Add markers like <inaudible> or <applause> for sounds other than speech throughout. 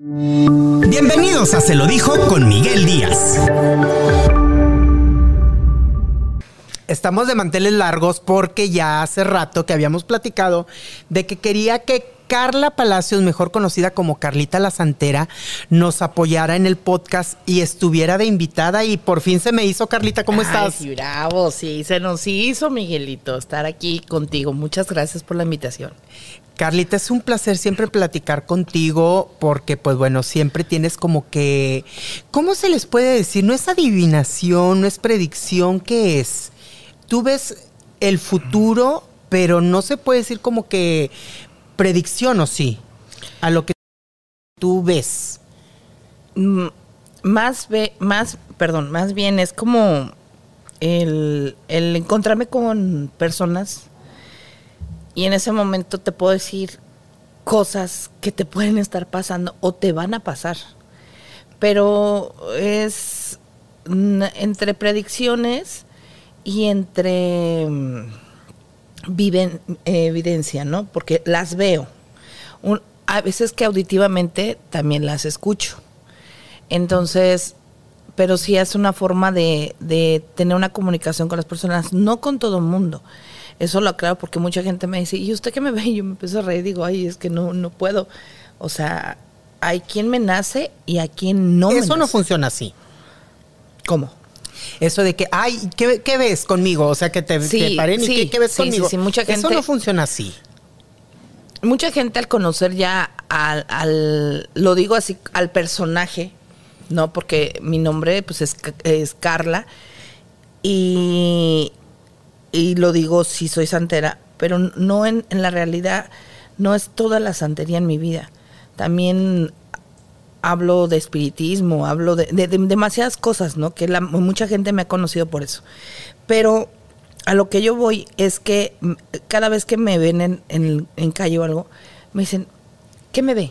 Bienvenidos a Se lo dijo con Miguel Díaz. Estamos de manteles largos porque ya hace rato que habíamos platicado de que quería que Carla Palacios, mejor conocida como Carlita la Santera, nos apoyara en el podcast y estuviera de invitada y por fin se me hizo, Carlita, ¿cómo estás? Sí, bravo, sí, se nos hizo, Miguelito, estar aquí contigo. Muchas gracias por la invitación. Carlita, es un placer siempre platicar contigo porque, pues bueno, siempre tienes como que, ¿cómo se les puede decir? No es adivinación, no es predicción, ¿qué es? Tú ves el futuro, pero no se puede decir como que predicción o sí, a lo que tú ves. Mm, más, ve, más, perdón, más bien es como el, el encontrarme con personas y en ese momento te puedo decir cosas que te pueden estar pasando o te van a pasar. Pero es entre predicciones y entre mm, viven, evidencia, ¿no? Porque las veo. a veces que auditivamente también las escucho. Entonces, pero sí es una forma de, de tener una comunicación con las personas, no con todo el mundo. Eso lo aclaro porque mucha gente me dice, ¿y usted qué me ve? <laughs> Y yo me empiezo a reír y digo, ay, es que no, no puedo. O sea, hay quien me nace y hay quien no Eso no funciona así. ¿Cómo? Eso de que, ay, ¿qué, ves conmigo? O sea, que te, paren y ¿qué, ves conmigo? mucha gente, Eso no funciona así. Mucha gente al conocer ya al, lo digo así, al personaje, ¿no? Porque mi nombre pues es, es Carla y, y lo digo si soy santera, pero no en, en la realidad, no es toda la santería en mi vida. También hablo de espiritismo, hablo de, demasiadas cosas, ¿no? Que la, mucha gente me ha conocido por eso. Pero a lo que yo voy es que cada vez que me ven en, en, calle o algo, me dicen, ¿qué me ve?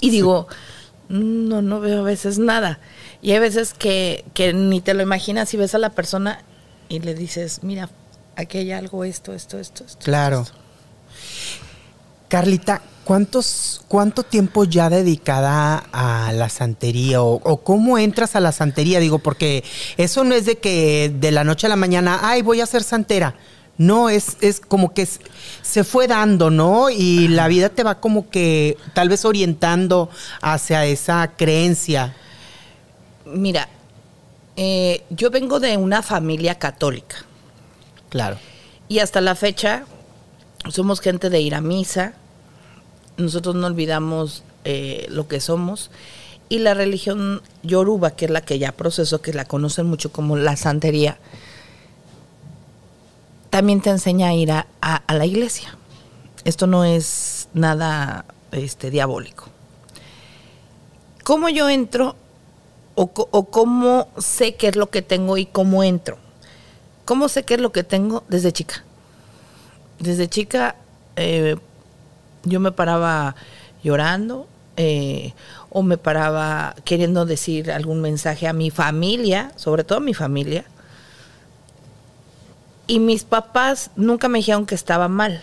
Y digo, no, no veo a veces nada. Y hay veces que, que ni te lo imaginas y ves a la persona y le dices, mira, aquí hay algo, esto, esto, esto. esto claro. Carlita, ¿cuántos, ¿cuánto tiempo ya dedicada a la santería o, cómo entras a la santería? Digo, porque eso no es de que de la noche a la mañana, ay, voy a ser santera. No, es, es como que se fue dando, ¿no? Y la vida te va como que tal vez orientando hacia esa creencia. Mira, eh, yo vengo de una familia católica. Claro. Y hasta la fecha somos gente de ir a misa, nosotros no olvidamos eh, lo que somos. Y la religión yoruba, que es la que ya proceso, que la conocen mucho como la santería, también te enseña a ir a, la iglesia. Esto no es nada este, diabólico. ¿Cómo yo entro o, cómo sé qué es lo que tengo y cómo entro? ¿Cómo sé qué es lo que tengo desde chica? Desde chica eh, yo me paraba llorando eh, o me paraba queriendo decir algún mensaje a mi familia, sobre todo a mi familia. Y mis papás nunca me dijeron que estaba mal,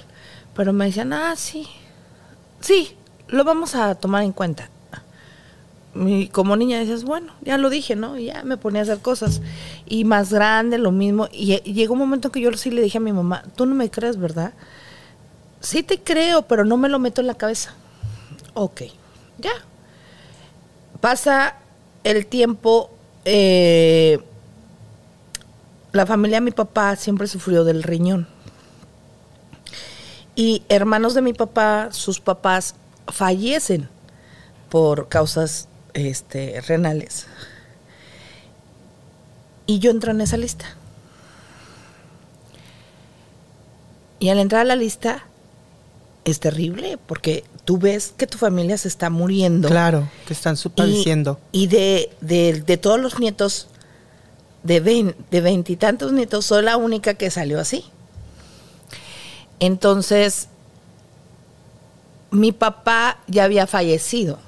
pero me decían, ah, sí, sí, lo vamos a tomar en cuenta. Como niña dices, bueno, ya lo dije, ¿no? Y ya me ponía a hacer cosas. Y más grande, lo mismo. Y, y llegó un momento que yo sí le dije a mi mamá, tú no me crees, ¿verdad? sí te creo, pero no me lo meto en la cabeza. Ok, ya. Pasa el tiempo, eh, la familia de mi papá siempre sufrió del riñón. Y hermanos de mi papá, sus papás fallecen por causas este, renales. Y yo entro en esa lista. Y al entrar a la lista, es terrible porque tú ves que tu familia se está muriendo. Claro, que están padeciendo. Y, de, de, todos los nietos, de de veintitantos nietos, soy la única que salió así. Entonces, mi papá ya había fallecido.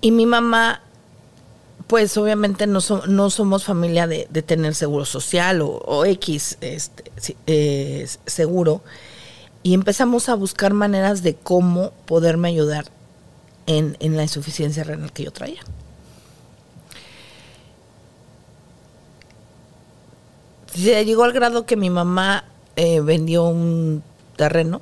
Y mi mamá, pues obviamente no, no somos familia de, tener seguro social o, X este, eh, seguro. Y empezamos a buscar maneras de cómo poderme ayudar en, en la insuficiencia renal que yo traía. Se llegó al grado que mi mamá eh, vendió un terreno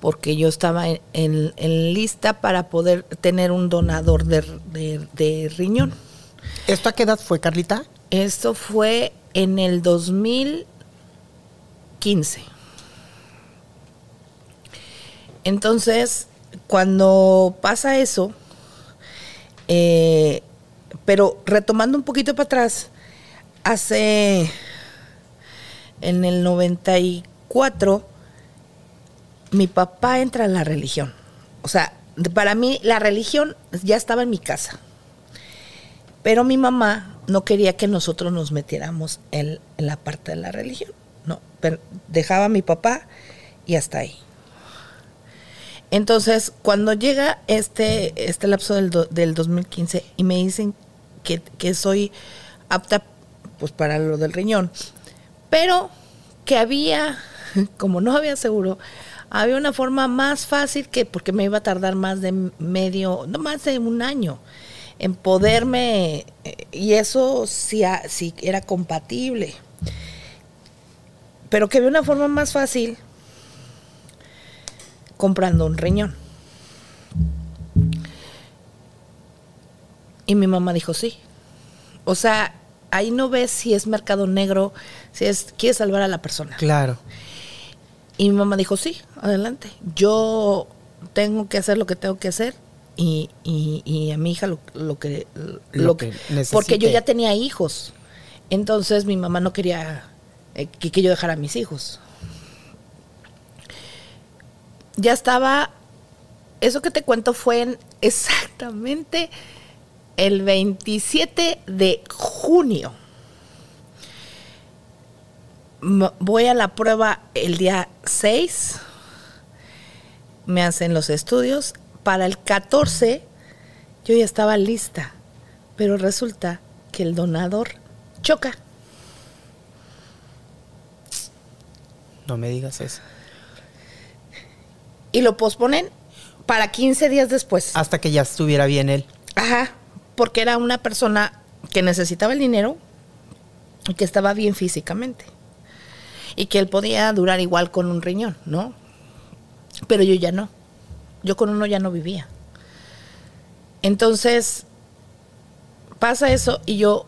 porque yo estaba en, en- en lista para poder tener un donador de, de- de riñón. ¿Esto a qué edad fue, Carlita? Esto fue en el 2015. Entonces, cuando pasa eso, eh, pero retomando un poquito para atrás, hace en el 94 mi papá entra a la religión. O sea, para mí la religión ya estaba en mi casa. Pero mi mamá no quería que nosotros nos metiéramos en, la parte de la religión. No, dejaba a mi papá y hasta ahí. Entonces, cuando llega este, este lapso del 2015 y me dicen que, que soy apta pues para lo del riñón, pero que había, <laughs> como no había seguro, había una forma más fácil que, porque me iba a tardar más de medio, no más de un año, en poderme, eh, y eso sí, era compatible, pero que había una forma más fácil comprando un riñón. Y mi mamá dijo sí. O sea, ahí no ves si es mercado negro, si es quiere salvar a la persona. Claro. Y mi mamá dijo, sí, adelante. Yo tengo que hacer lo que tengo que hacer y, y- y a mi hija lo, lo que... Lo que porque yo ya tenía hijos. Entonces mi mamá no quería eh, que, que yo dejara a mis hijos. Ya estaba... Eso que te cuento fue en exactamente el 27 de junio voy a la prueba el día 6, me hacen los estudios, para el 14 yo ya estaba lista, pero resulta que el donador choca. No me digas eso. Y lo posponen para 15 días después. Hasta que ya estuviera bien él. Ajá, porque era una persona que necesitaba el dinero y que estaba bien físicamente. Y que él podía durar igual con un riñón, ¿no? Pero yo ya no. Yo con uno ya no vivía. Entonces, pasa eso y yo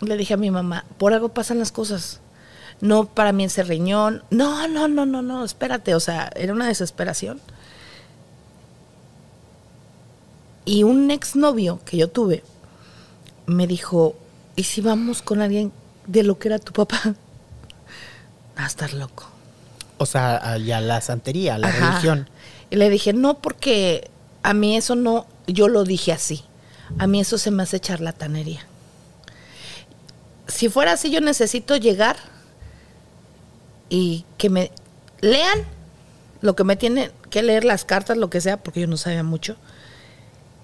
le dije a mi mamá, por algo pasan las cosas. No para mí ese riñón. No, no, no, no, no, espérate. O sea, era una desesperación. Y un exnovio que yo tuve me dijo, ¿y si vamos con alguien de lo que era tu papá? Va a estar loco. O sea, a- ya la santería, la Ajá. religión. Y le dije, no, porque a mí eso no, yo lo dije así. A mí eso se me hace charlatanería. Si fuera así, yo necesito llegar y que me lean lo que me tienen que leer, las cartas, lo que sea, porque yo no sabía mucho.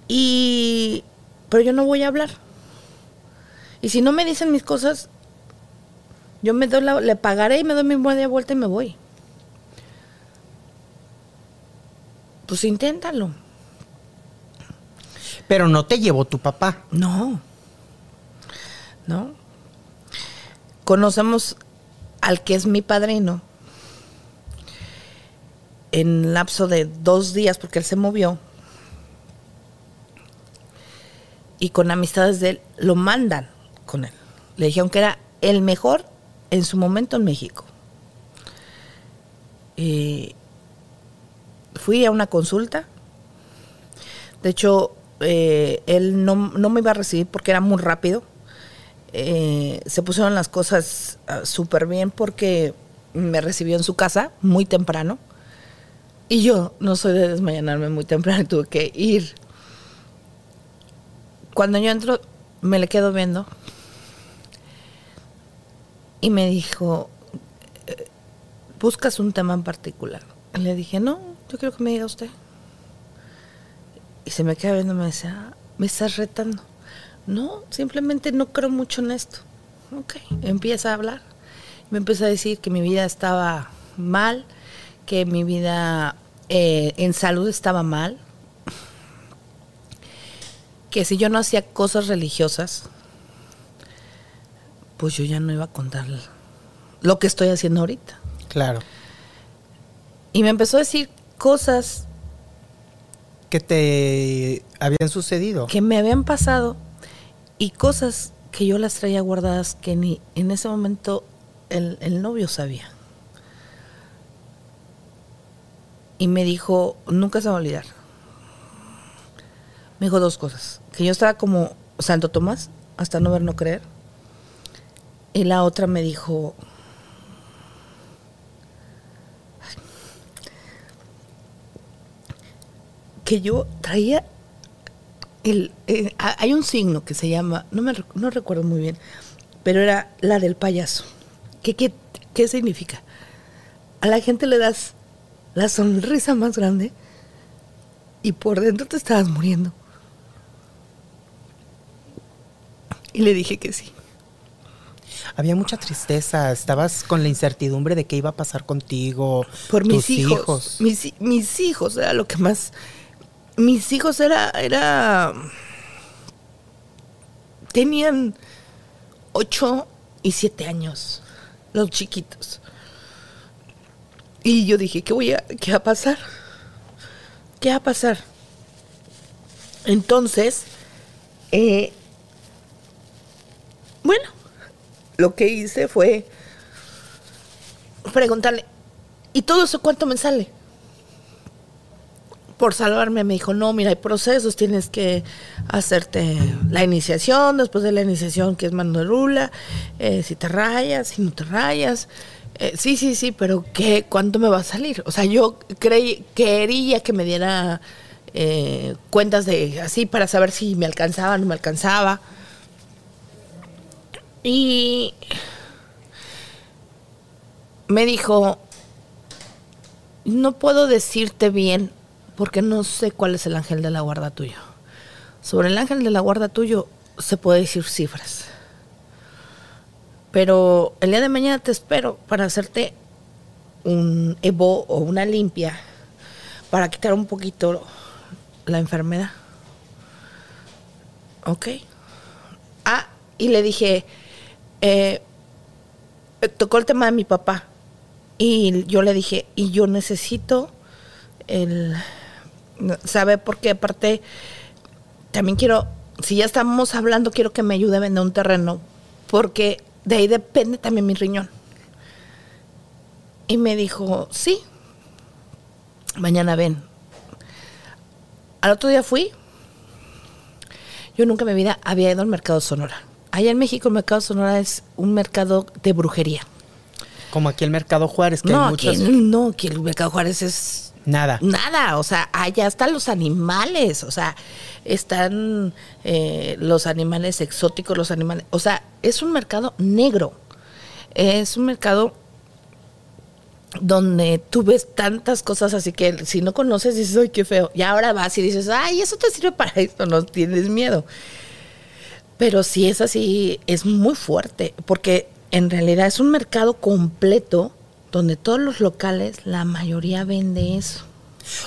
Y, pero yo no voy a hablar. Y si no me dicen mis cosas, yo me doy la, le pagaré y me doy mi media vuelta y me voy. Pues inténtalo. Pero no te llevó tu papá. No. No. Conocemos al que es mi padrino en lapso de dos días porque él se movió. Y con amistades de él lo mandan con él. Le dijeron que era el mejor en su momento en México. Y fui a una consulta. De hecho, eh, él no, no me iba a recibir porque era muy rápido. Eh, se pusieron las cosas ah, súper bien porque me recibió en su casa muy temprano. Y yo no soy de desmayanarme muy temprano, <laughs> tuve que ir. Cuando yo entro, me le quedo viendo. Y me dijo, eh, ¿buscas un tema en particular? Y le dije, no, yo quiero que me diga usted. Y se me queda viendo y me dice, "Ah, me estás retando. No, simplemente no creo mucho en esto. Ok, empieza a hablar. Me empieza a decir que mi vida estaba mal, que mi vida eh, en salud estaba mal, que si yo no hacía cosas religiosas, pues yo ya no iba a contar lo que estoy haciendo ahorita. Claro. Y me empezó a decir cosas Que te habían sucedido. que me habían pasado y cosas que yo las traía guardadas que ni en ese momento el, el novio sabía. Y me dijo, nunca se va a olvidar. Me dijo dos cosas. Que yo estaba como Santo Tomás, hasta no ver, no creer. Y la otra me dijo, que yo traía el, eh, ha- hay un signo que se llama, no me no recuerdo muy bien, pero era la del payaso. ¿Qué, qué, qué significa? A la gente le das la sonrisa más grande y por dentro te estabas muriendo. Y le dije que sí. Había mucha tristeza. Estabas con la incertidumbre de qué iba a pasar contigo. Por mis tus hijos. Mis, mis hijos era lo que más. Mis hijos era. era tenían ocho y siete años. Los chiquitos. Y yo dije, ¿qué voy a. qué va a pasar? ¿Qué va a pasar? Entonces. eh, bueno, lo que hice fue preguntarle, ¿y todo eso cuánto me sale? Por salvarme me dijo, no, mira, hay procesos, tienes que hacerte la iniciación, después de la iniciación que es mano de rula, eh, si te rayas, si no te rayas. Eh, sí, sí, sí, pero ¿qué, ¿cuánto me va a salir? O sea, yo creí, quería que me diera eh, cuentas de así para saber si me alcanzaba no me alcanzaba. Y me dijo, no puedo decirte bien porque no sé cuál es el ángel de la guarda tuyo. Sobre el ángel de la guarda tuyo se puede decir cifras. Pero el día de mañana te espero para hacerte un Evo o una limpia para quitar un poquito la enfermedad. ¿Ok? Ah, y le dije, eh, tocó el tema de mi papá. Y yo le dije, y yo necesito el... ¿Sabe? Porque aparte, también quiero, si ya estamos hablando, quiero que me ayude a vender un terreno. Porque de ahí depende también mi riñón. Y me dijo, sí, mañana ven. Al otro día fui. Yo nunca en mi vida había ido al mercado Sonora. Allá en México el mercado Sonora es un mercado de brujería. Como aquí el Mercado Juárez, que No, hay aquí, muchas. no, aquí el mercado Juárez es Nada. nada, o sea, allá están los animales, o sea, están eh, los animales exóticos, los animales, o sea, es un mercado negro, es un mercado donde tú ves tantas cosas así que si no conoces dices, ay, qué feo, y ahora vas y dices, ay, eso te sirve para esto, no tienes miedo. Pero si es así, es muy fuerte, porque en realidad es un mercado completo donde todos los locales, la mayoría vende eso.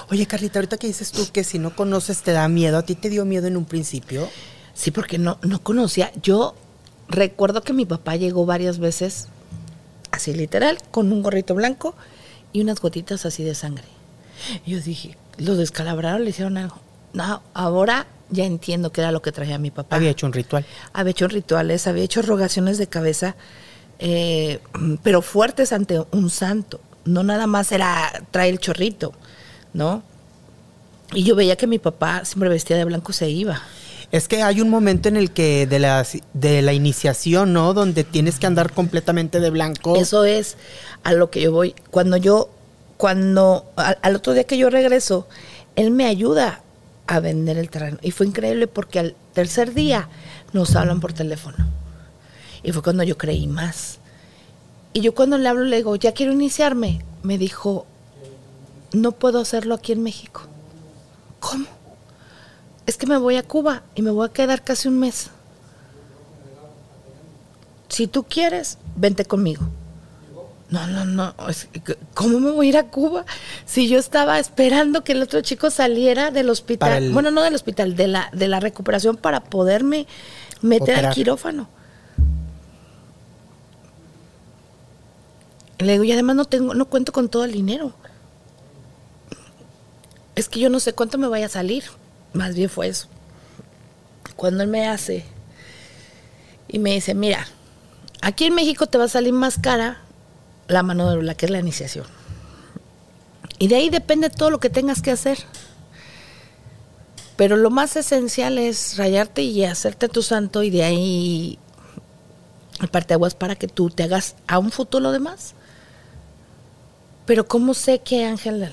Oye, Carlita, ahorita que dices tú que si no conoces te da miedo, ¿a ti te dio miedo en un principio? Sí, porque no, no conocía. Yo recuerdo que mi papá llegó varias veces, así literal, con un gorrito blanco y unas gotitas así de sangre. Y yo dije, lo descalabraron, le hicieron algo. No, ahora ya entiendo qué era lo que traía mi papá. Había hecho un ritual. había hecho rituales, había hecho rogaciones de cabeza, eh, pero fuertes ante un santo. No nada más era traer el chorrito, ¿no? Y yo veía que mi papá siempre vestía de blanco se iba. Es que hay un momento en el que de la, de la iniciación, ¿no? Donde tienes que andar completamente de blanco. Eso es a lo que yo voy. Cuando yo, cuando al, al otro día que yo regreso, él me ayuda a vender el terreno. Y fue increíble porque al tercer día nos hablan por teléfono. Y fue cuando yo creí más. Y yo cuando le hablo le digo, ya quiero iniciarme. Me dijo, no puedo hacerlo aquí en México. ¿Cómo? Es que me voy a Cuba y me voy a quedar casi un mes. Si tú quieres, vente conmigo. No, no, no. ¿Cómo me voy a ir a Cuba? Si yo estaba esperando que el otro chico saliera del hospital. el- Bueno, no del hospital, de la, de la recuperación para poderme meter Operar. al quirófano. Le digo, y además no tengo, no cuento con todo el dinero. Es que yo no sé cuánto me vaya a salir. Más bien fue eso. Cuando él me hace y me dice, mira, aquí en México te va a salir más cara la mano de obra, que es la iniciación. Y de ahí depende todo lo que tengas que hacer. Pero lo más esencial es rayarte y hacerte tu santo y de ahí el parteaguas para que tú te hagas a un futuro lo demás. Pero ¿cómo sé que Ángel?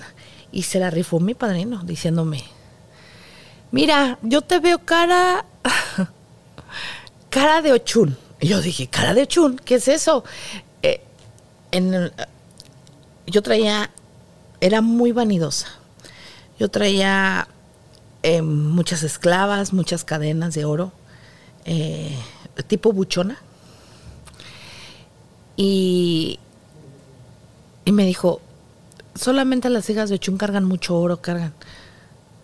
Y se la rifó mi padrino diciéndome, mira, yo te veo cara, <laughs> cara de ochún. Y yo dije, cara de ochún, ¿qué es eso? Yo traía, era muy vanidosa. Yo traía eh, muchas esclavas, muchas cadenas de oro, eh, tipo buchona. Y, y me dijo, solamente las hijas de Ochun cargan mucho oro, cargan.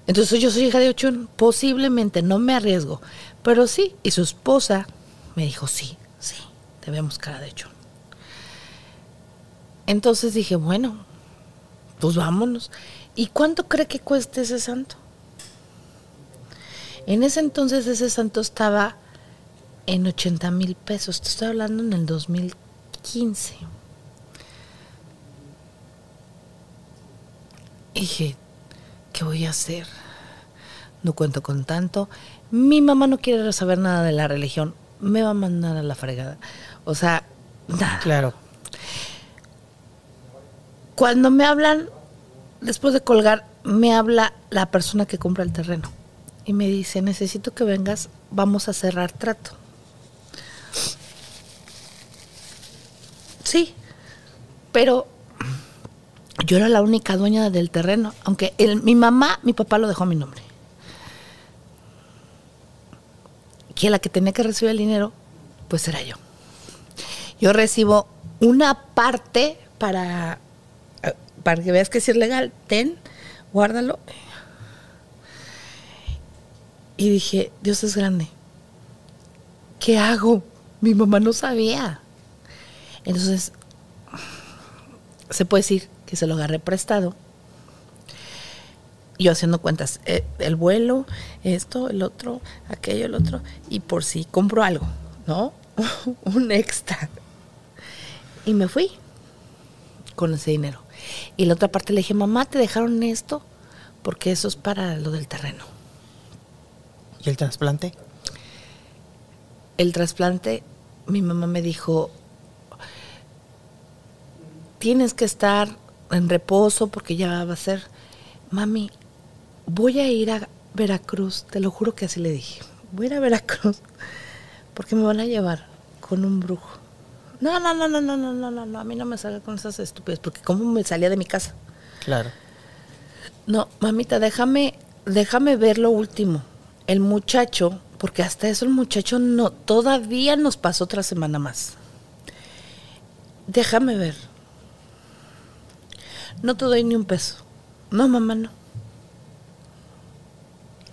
Entonces yo soy hija de Ochun, posiblemente, no me arriesgo, pero sí. Y su esposa me dijo, sí, sí, te vemos cara de Ochun. Entonces dije, bueno, pues vámonos. ¿Y cuánto cree que cueste ese santo? En ese entonces ese santo estaba en 80 mil pesos. Te estoy hablando en el 2015. Y dije, ¿qué voy a hacer? No cuento con tanto. Mi mamá no quiere saber nada de la religión. Me va a mandar a la fregada. O sea. Claro. Cuando me hablan, después de colgar, me habla la persona que compra el terreno. Y me dice, necesito que vengas, vamos a cerrar trato. Sí, pero yo era la única dueña del terreno, aunque mi mamá, mi papá lo dejó a mi nombre. Que la que tenía que recibir el dinero, pues era yo. Yo recibo una parte para, para que veas que si es legal, ten, guárdalo. Y dije, Dios es grande. ¿Qué hago? Mi mamá no sabía. Entonces, se puede decir que se lo agarré prestado. Yo haciendo cuentas, eh, el vuelo, esto, el otro, aquello, el otro, y por si compro algo, ¿no? <laughs> Un extra. Y me fui con ese dinero. Y la otra parte le dije, mamá, ¿te dejaron esto? Porque eso es para lo del terreno. ¿Y el trasplante? el trasplante, mi mamá me dijo, tienes que estar en reposo porque ya va a ser, mami, voy a ir a Veracruz, te lo juro que así le dije, voy a ir a Veracruz porque me van a llevar con un brujo. No, no, no, no, no, no, no, no, a mí no me salga con esas estúpidas, porque cómo me salía de mi casa. Claro. No, mamita, déjame, déjame ver lo último. El muchacho, porque hasta eso el muchacho no, todavía nos pasó otra semana más. Déjame ver. No te doy ni un peso. No, mamá, no.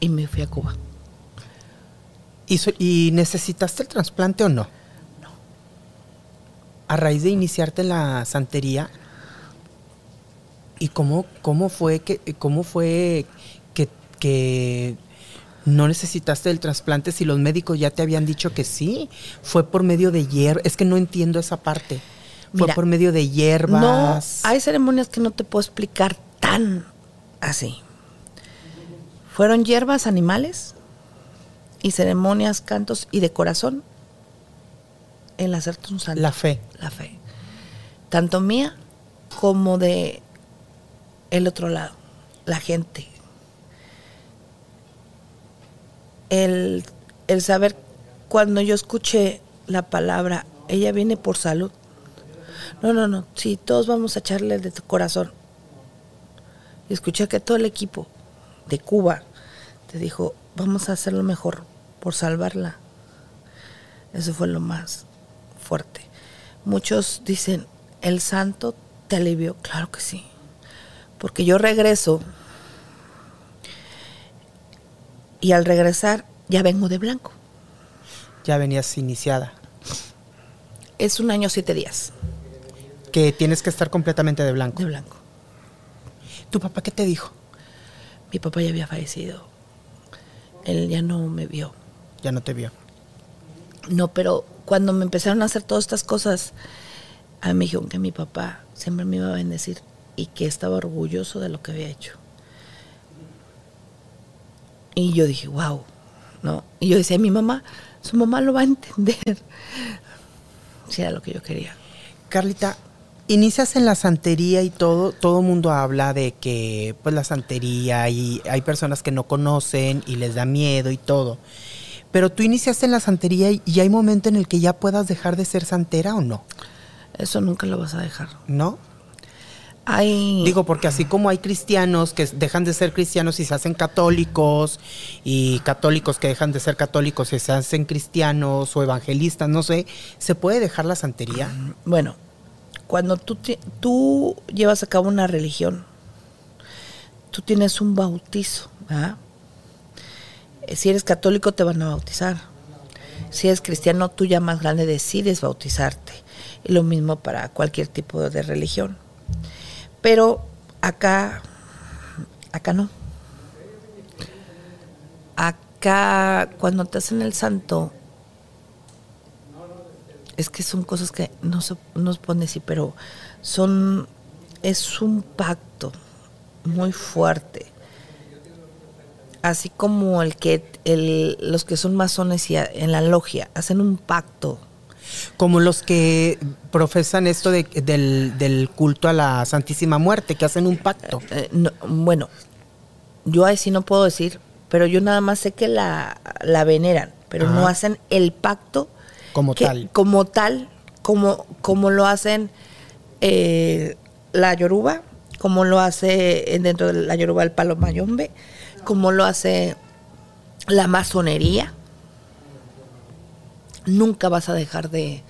Y me fui a Cuba. ¿Y, so, y necesitaste el trasplante o no? A raíz de iniciarte la santería, ¿y cómo, cómo fue que cómo fue que, que no necesitaste el trasplante si los médicos ya te habían dicho que sí? Fue por medio de hierbas. Es que no entiendo esa parte. Fue Mira, por medio de hierbas. No, hay ceremonias que no te puedo explicar tan así. Fueron hierbas animales y ceremonias, cantos y de corazón el hacerte un santo. La fe. La fe. Tanto mía como de el otro lado, la gente. El, el saber cuando yo escuché la palabra, ella viene por salud. No, no, no, sí, todos vamos a echarle de tu corazón. Y escuché que todo el equipo de Cuba te dijo, vamos a hacer lo mejor por salvarla. Eso fue lo más fuerte. Muchos dicen, ¿el santo te alivió? Claro que sí. Porque yo regreso y al regresar ya vengo de blanco. Ya venías iniciada. Es un año siete días Que tienes que estar completamente de blanco. de blanco. ¿Tu papá qué te dijo? Mi papá ya había fallecido. Él ya no me vio. Ya no te vio. No, pero cuando me empezaron a hacer todas estas cosas, a mí me dijeron que mi papá siempre me iba a bendecir y que estaba orgulloso de lo que había hecho. Y yo dije, wow, ¿no? Y yo decía, mi mamá, su mamá lo va a entender. Si era lo que yo quería. Carlita, inicias en la santería y todo, todo mundo habla de que pues la santería y hay personas que no conocen y les da miedo y todo. Pero tú iniciaste en la santería y hay momento en el que ya puedas dejar de ser santera o no, Eso nunca lo vas a dejar. ¿no? Hay, Digo, porque así como hay cristianos que dejan de ser cristianos y se hacen católicos, y católicos que dejan de ser católicos y se hacen cristianos o evangelistas, no sé, ¿se puede dejar la santería? Bueno, cuando tú, tú llevas a cabo una religión, tú tienes un bautizo, ¿verdad? Eh, Si eres católico te van a bautizar. Si eres cristiano, tú ya más grande decides bautizarte. Y lo mismo para cualquier tipo de religión. Pero acá, acá no. Acá, cuando te hacen el santo, es que son cosas que no se nos pone así, pero son es un pacto muy fuerte. Así como el que el, los que son masones y a- en la logia hacen un pacto. Como los que profesan esto de- del, del culto a la Santísima Muerte, que hacen un pacto. Eh, no, bueno, yo ahí sí no puedo decir, pero yo nada más sé que la, la veneran, pero no hacen el pacto Como que- tal. Como tal, como, como lo hacen eh, la Yoruba, como lo hace eh, dentro de la Yoruba el palo mayombe, como lo hace la masonería. Nunca vas a dejar de,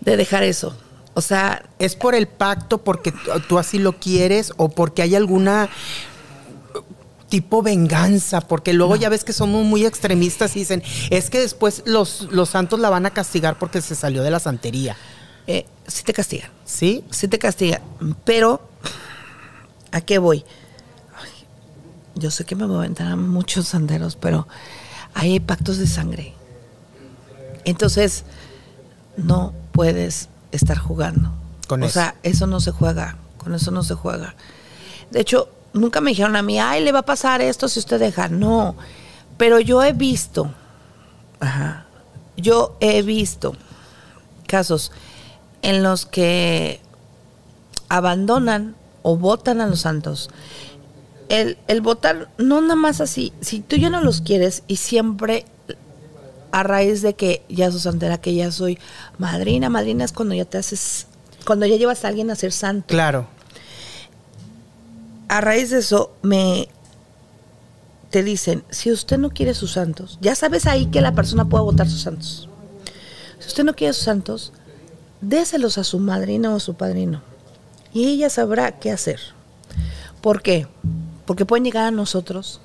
de dejar eso. O sea, ¿Es por el pacto porque tú- así lo quieres o porque hay alguna tipo venganza? Porque luego ya ves que somos muy extremistas y dicen, es que después los, los santos la van a castigar porque se salió de la santería. eh, sí te castigan. ¿Sí? sí te castiga. Pero, ¿a qué voy? Yo sé que me voy a aventar a muchos sanderos, pero hay pactos de sangre. Entonces, no puedes estar jugando. Con o eso. sea, eso no se juega. Con eso no se juega. De hecho, nunca me dijeron a mí, ay, le va a pasar esto si usted deja. No. Pero yo he visto, ajá, yo he visto casos en los que abandonan o votan a los santos. El, el votar, no nada más así, si tú ya no los quieres y siempre a raíz de que ya sos santera, que ya soy madrina, madrina es cuando ya te haces, cuando ya llevas a alguien a ser santo. Claro. A raíz de eso me te dicen, si usted no quiere sus santos, ya sabes ahí que la persona puede votar sus santos. Si usted no quiere sus santos, déselos a su madrina o a su padrino. Y ella sabrá qué hacer. ¿Por qué? Porque pueden llegar a nosotros.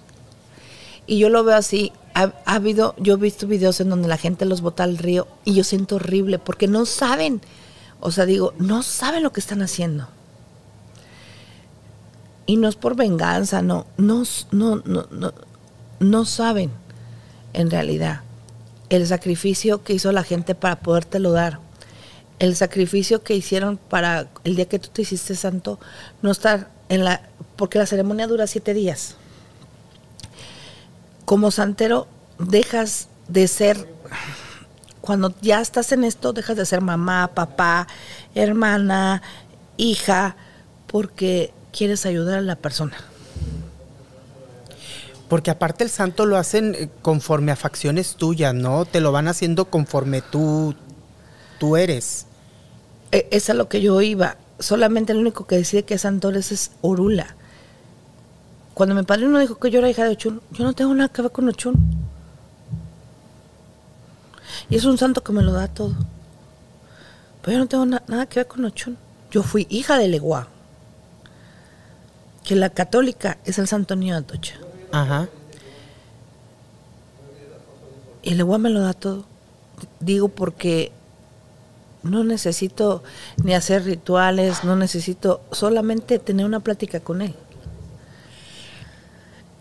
Y yo lo veo así. Ha, ha habido, yo he visto videos en donde la gente los bota al río y yo siento horrible porque no saben. O sea, digo, no saben lo que están haciendo. Y no es por venganza, no, no, no, no, no, no saben en realidad el sacrificio que hizo la gente para podértelo dar. El sacrificio que hicieron para el día que tú te hiciste santo, no estar en la, porque la ceremonia dura siete días. Como santero, dejas de ser, cuando ya estás en esto, dejas de ser mamá, papá, hermana, hija, porque quieres ayudar a la persona. Porque aparte el santo lo hacen eh, conforme a facciones tuyas, ¿no? Te lo van haciendo conforme tú, tú eres. E- Es a lo que yo iba. Solamente el único que decide que es santo eres es Orula. Cuando mi padre no dijo que yo era hija de Ochun, yo no tengo nada que ver con Ochun. Y es un santo que me lo da todo. Pero yo no tengo na- nada que ver con Ochun. Yo fui hija de Leguá. Que la católica es el Santo Niño de Atocha. Ajá. Y el Leguá me lo da todo. Digo porque no necesito ni hacer rituales, no necesito solamente tener una plática con él.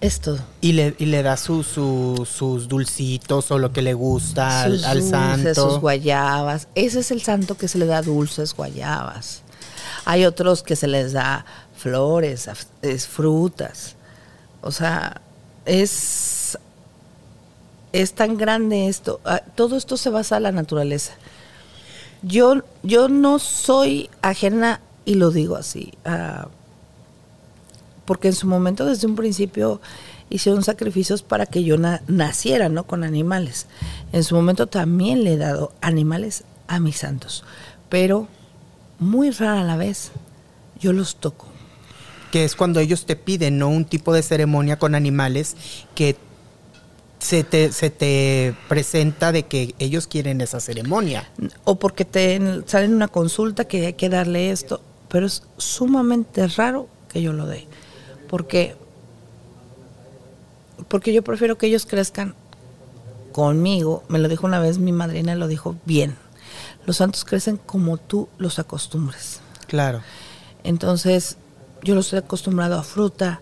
Es todo. Y le, y le da su, su- sus dulcitos o lo que le gusta al, sus al dulces, santo. sus guayabas. Ese es el santo que se le da dulces, guayabas. Hay otros que se les da flores, es frutas. O sea, es, es tan grande esto. Ah, Todo esto se basa en la naturaleza. Yo, yo no soy ajena, y lo digo así, porque en su momento, desde un principio, hicieron sacrificios para que yo na- naciera, ¿no? Con animales. En su momento también le he dado animales a mis santos, pero muy rara a la vez yo los toco. que es cuando ellos te piden, ¿no? Un tipo de ceremonia con animales que se te, se te presenta de que ellos quieren esa ceremonia. O porque te sale en una consulta que hay que darle esto, pero es sumamente raro que yo lo dé. Porque, porque yo prefiero que ellos crezcan conmigo. Me lo dijo una vez mi madrina, lo dijo bien. Los santos crecen como tú los acostumbres. Claro. Entonces, yo los he acostumbrado a fruta,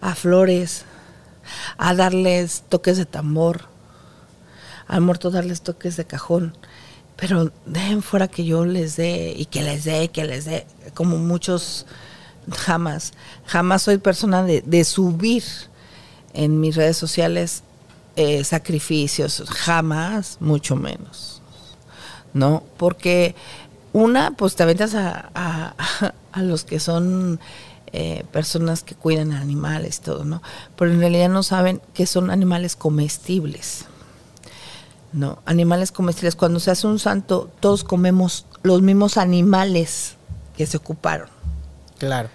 a flores, a darles toques de tambor, al muerto darles toques de cajón. Pero dejen fuera que yo les dé y que les dé, que les dé, como muchos, jamás, jamás soy persona de, subir en mis redes sociales eh, sacrificios, jamás, mucho menos. ¿no? Porque una, pues te aventas a- a <laughs> los que son eh, personas que cuidan animales y todo, ¿no? Pero en realidad no saben que son animales comestibles. No, animales comestibles. Cuando se hace un santo, todos comemos los mismos animales que se ocuparon. Claro.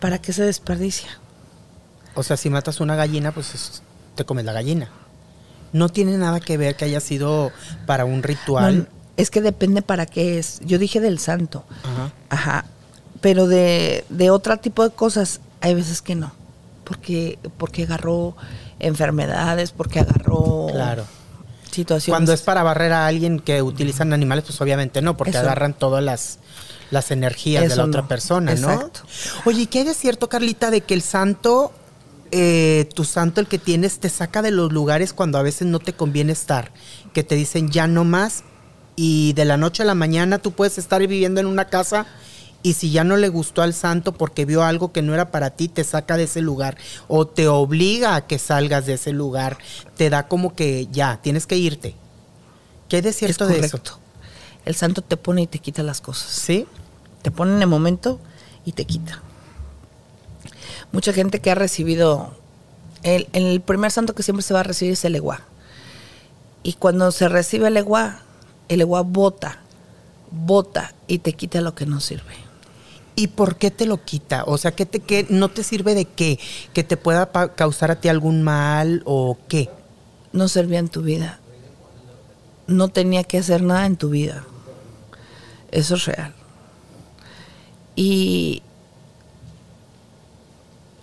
¿Para qué se desperdicia? O sea, si matas una gallina, pues es- te comes la gallina. No tiene nada que ver que haya sido para un ritual. No, es que depende para qué es. Yo dije del santo. Ajá. Ajá. Pero de, de otro tipo de cosas, hay veces que no. Porque, porque agarró enfermedades, porque agarró Claro. situaciones. Cuando es para barrer a alguien que utilizan animales, pues obviamente no, porque Eso. agarran todas las, las energías de la otra no. persona, ¿no? Exacto. Oye, ¿y qué hay de cierto, Carlita, de que el santo, eh, tu santo, el que tienes, te saca de los lugares cuando a veces no te conviene estar? Que te dicen ya no más y de la noche a la mañana tú puedes estar viviendo en una casa y si ya no le gustó al santo porque vio algo que no era para ti, te saca de ese lugar o te obliga a que salgas de ese lugar, te da como que ya, tienes que irte. ¿Qué hay de es cierto de eso? El santo te pone y te quita las cosas. ¿Sí? Te pone en el momento y te quita. Mucha gente que ha recibido. El, el primer santo que siempre se va a recibir es el eguá. Y cuando se recibe el eguá, el eguá bota, bota y te quita lo que no sirve. ¿Y por qué te lo quita? O sea, ¿qué te, qué, ¿no te sirve de qué? ¿Que te pueda causar a ti algún mal o qué? No servía en tu vida. No tenía que hacer nada en tu vida. Eso es real. Y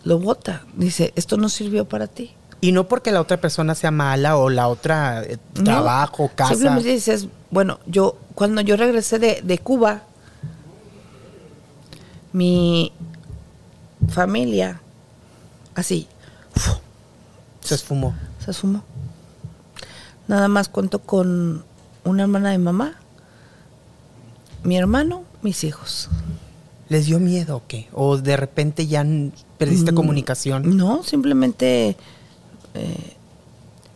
lo bota. Dice, esto no sirvió para ti. Y no porque la otra persona sea mala o la otra eh, No, trabajo, casa. Simplemente dices, bueno, yo cuando yo regresé de, de Cuba, mi familia, así, Se esfumó. se sumó. Nada más cuento con una hermana de mamá, mi hermano, mis hijos. ¿Les dio miedo o qué? ¿O de repente ya perdiste Mm, comunicación? No, simplemente eh,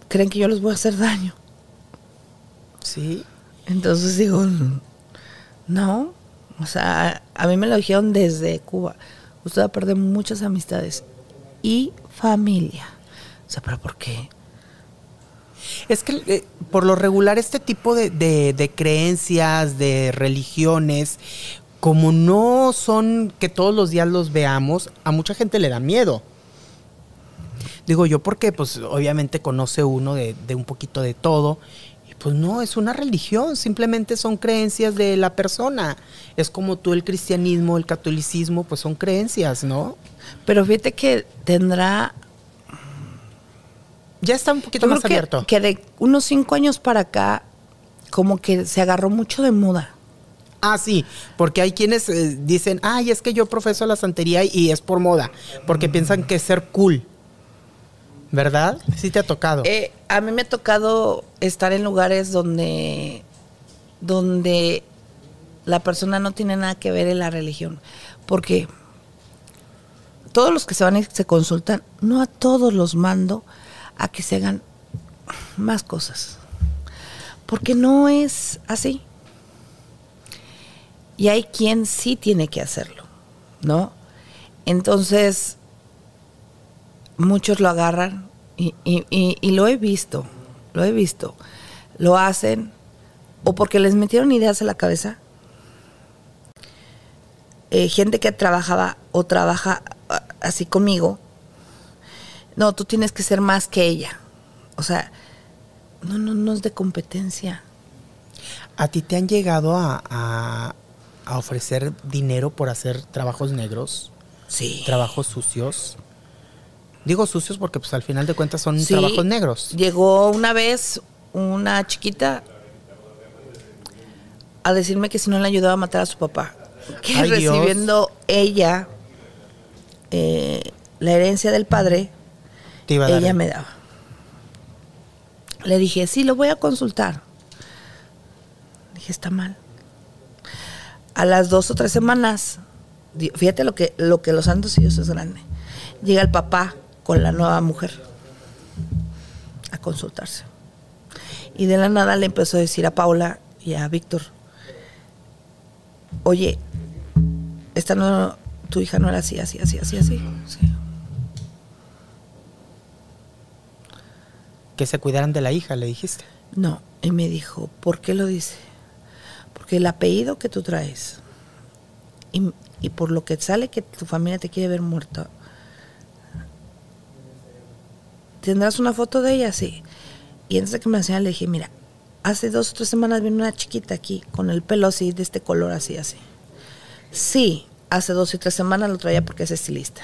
creen que yo les voy a hacer daño. Sí. Entonces digo, no, o sea, a mí me lo dijeron desde Cuba. Usted va a perder muchas amistades y familia. O sea, pero ¿por qué? Es que eh, por lo regular este tipo de, de- creencias, de religiones, como no son que todos los días los veamos, a mucha gente le da miedo. Digo yo porque pues obviamente conoce uno de, de un poquito de todo, Pues no, es una religión, simplemente son creencias de la persona. Es como tú el cristianismo, el catolicismo, pues son creencias, ¿no? Pero fíjate que tendrá Ya está un poquito Yo más creo que- abierto. Que, de unos cinco años para acá, como que se agarró mucho de moda. Ah, sí, porque hay quienes eh, dicen, ay, es que yo profeso la santería y es por moda, porque piensan que es ser cool. ¿Verdad? Sí te ha tocado. Eh, a mí me ha tocado estar en lugares donde, donde la persona no tiene nada que ver en la religión. Porque todos los que se van y se consultan, no a todos los mando a que se hagan más cosas. Porque no es así. Y hay quien sí tiene que hacerlo, ¿no? Entonces, muchos lo agarran y, y- y- y lo he visto, lo he visto. Lo hacen o porque les metieron ideas en la cabeza. Eh, gente que trabajaba o trabaja ah, así conmigo. No, tú tienes que ser más que ella. O sea, no, no, no es de competencia. ¿A ti te han llegado a, a- a ofrecer dinero por hacer trabajos negros, Sí. trabajos sucios? Digo sucios porque pues al final de cuentas son Sí. trabajos negros. Llegó una vez una chiquita a decirme que si no le ayudaba a matar a su papá, que Ay, Dios. recibiendo ella eh, la herencia del padre, Te iba a dar ella el- me daba. Le dije, sí, lo voy a consultar. Dije, está mal. A las dos o tres semanas, fíjate lo que, lo que los santos y Dios es grande. Llega el papá con la nueva mujer a consultarse. Y de la nada le empezó a decir a Paula y a Víctor, oye, esta no, tu hija no era así, así, así, así, así. Sí. Que se cuidaran de la hija, le dijiste. No, y me dijo, ¿por qué lo dice? Porque el apellido que tú traes y, y por lo que sale que tu familia te quiere ver muerto, ¿tendrás una foto de ella? Sí. Y antes de que me enseñara le dije, mira, hace dos o tres semanas vino una chiquita aquí con el pelo así, de este color así, así. Sí, hace dos y tres semanas lo traía porque es estilista.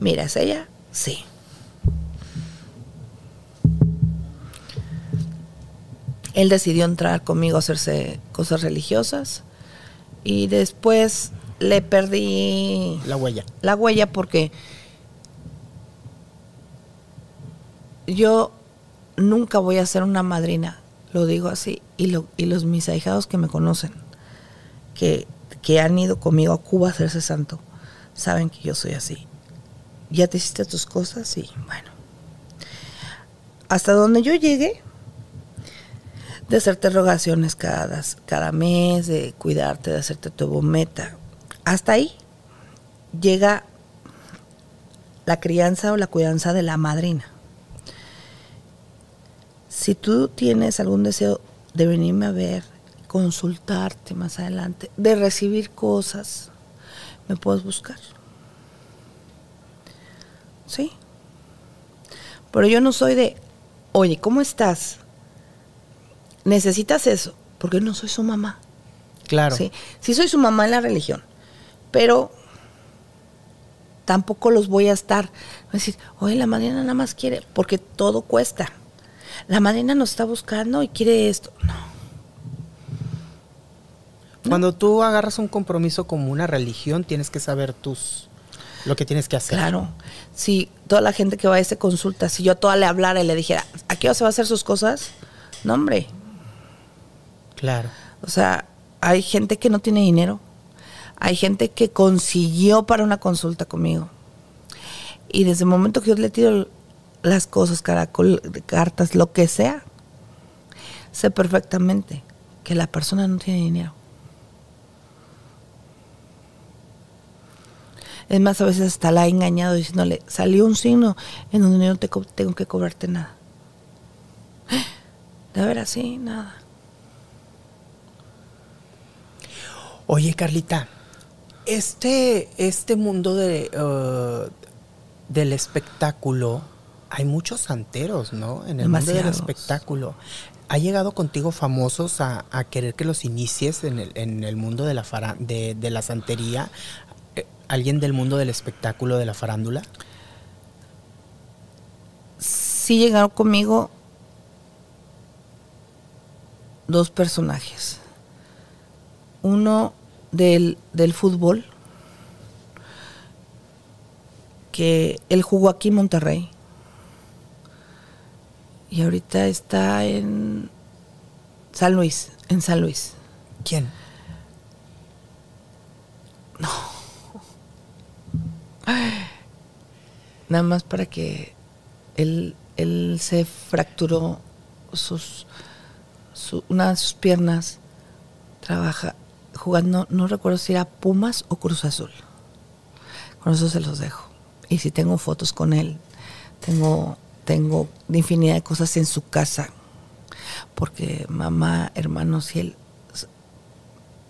Mira, ¿es ella? Sí. Él decidió entrar conmigo a hacerse cosas religiosas y después le perdí La huella. la huella porque yo nunca voy a ser una madrina, lo digo así, y, lo, y los mis ahijados que me conocen, que, que han ido conmigo a Cuba a hacerse santo, saben que yo soy así. Ya te hiciste tus cosas y bueno. Hasta donde yo llegué, de hacerte rogaciones cada, cada mes, de cuidarte, de hacerte tu bometa. Hasta ahí llega la crianza o la cuidanza de la madrina. Si tú tienes algún deseo de venirme a ver, consultarte más adelante, de recibir cosas, me puedes buscar. Sí. Pero yo no soy de, oye, ¿cómo estás? Necesitas eso, porque no soy su mamá. Claro. Sí, sí soy su mamá en la religión, pero tampoco los voy a estar. Voy a decir, oye, la madrina nada más quiere, porque todo cuesta. La madrina nos está buscando y quiere esto. No. Cuando tú agarras un compromiso como una religión, tienes que saber tus lo que tienes que hacer. Claro. Si toda la gente que va a esa consulta, si yo a toda le hablara y le dijera, ¿a qué hora se va a hacer sus cosas? No, hombre. Claro. O sea, hay gente que no tiene dinero. Hay gente que consiguió para una consulta conmigo. Y desde el momento que yo le tiro las cosas, caracol, cartas, lo que sea, sé perfectamente que la persona no tiene dinero. Es más, a veces hasta la he engañado diciéndole, salió un signo en donde yo no te tengo que cobrarte nada. <gasps> De ver así, nada. Oye, Carlita, este, este mundo de, uh, del espectáculo, hay muchos santeros, ¿no? En el mundo del Demasiados. espectáculo. ¿Ha llegado contigo famosos a, a querer que los inicies en el, en el mundo de la, fara- de, de la santería? Eh, ¿Alguien del mundo del espectáculo, de la farándula? Sí llegaron conmigo dos personajes. Uno del, del fútbol, que él jugó aquí en Monterrey. Y ahorita está en San Luis, en San Luis. ¿Quién? Nada más para que él, él se fracturó sus, su- una de sus piernas. Trabaja jugando, no recuerdo si era Pumas o Cruz Azul. Con eso se los dejo. Y si tengo fotos con él, tengo, tengo infinidad de cosas en su casa. Porque mamá, hermanos y él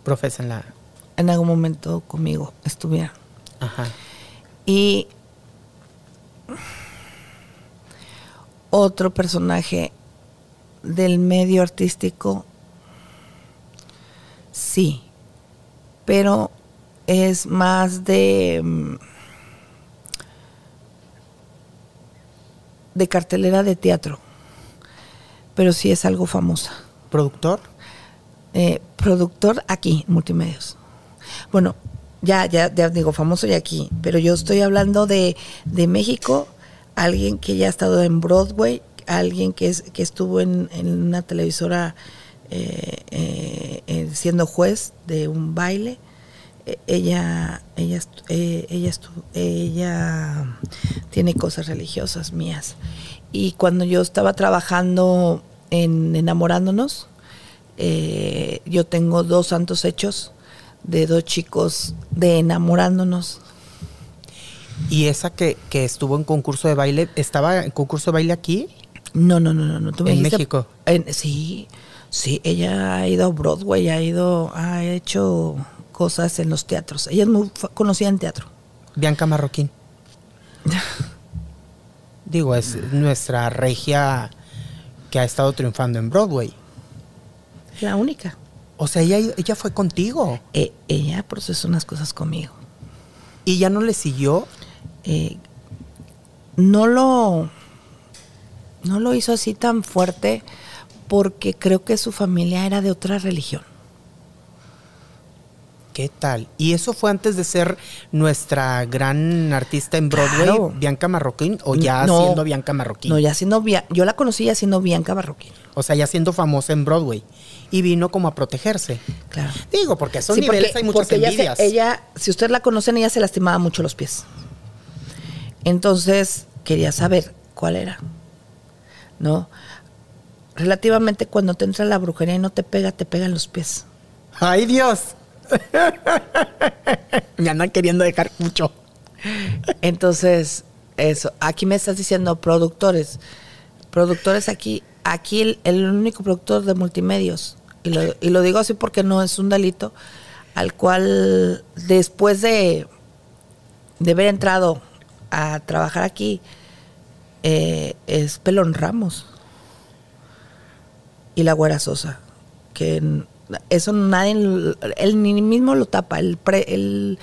Profesa en la... en algún momento conmigo estuvieron. Ajá. Y otro personaje del medio artístico, sí, pero es más de de cartelera de teatro, pero sí es algo famosa. ¿Productor? Eh, productor aquí, multimedios. Bueno, ya, ya, ya digo, famoso ya aquí, pero yo estoy hablando de, de México, alguien que ya ha estado en Broadway, alguien que, es, que estuvo en, en una televisora eh, eh, siendo juez de un baile. Ella, ella, eh, ella, ella tiene cosas religiosas mías. Y cuando yo estaba trabajando en Enamorándonos, eh, yo tengo dos santos hechos de dos chicos de enamorándonos. ¿Y esa que, que estuvo en concurso de baile, estaba en concurso de baile aquí? No, no, no, no, no. tú me ¿En dijiste- México? en- sí, sí, ella ha ido a Broadway, ha ido, ha hecho cosas en los teatros. Ella es muy conocida en teatro. Bianca Marroquín. <laughs> Digo, es nuestra regia que ha estado triunfando en Broadway. La única. O sea, ella, ella fue contigo Eh, ella procesó unas cosas conmigo. y ya no le siguió. eh, no lo no lo hizo así tan fuerte porque creo que su familia era de otra religión. ¿Qué tal? ¿Y eso fue antes de ser nuestra gran artista en Broadway, Claro. Bianca Marroquín, o ya No. siendo Bianca Marroquín? No, ya siendo Bia- yo la conocí ya siendo Bianca Barroquín. O sea, ya siendo famosa en Broadway. Y vino como a protegerse. Claro. Digo, porque a esos Sí, niveles porque- hay muchas porque ella se- envidias. Ella, si ustedes la conocen, ella se lastimaba mucho los pies. Entonces, quería saber cuál era. ¿No? Relativamente cuando te entra la brujería y no te pega, te pegan los pies. ¡Ay, Dios! <laughs> Me andan queriendo dejar mucho. Entonces, eso. Aquí me estás diciendo productores. Productores aquí. Aquí el, el único productor de multimedios. Y lo, y lo digo así porque no es un delito. Al cual, después de, de haber entrado a trabajar aquí, eh, es Pelón Ramos. Y la Güera Sosa. Que eso nadie, él mismo lo tapa. Él, pre- él,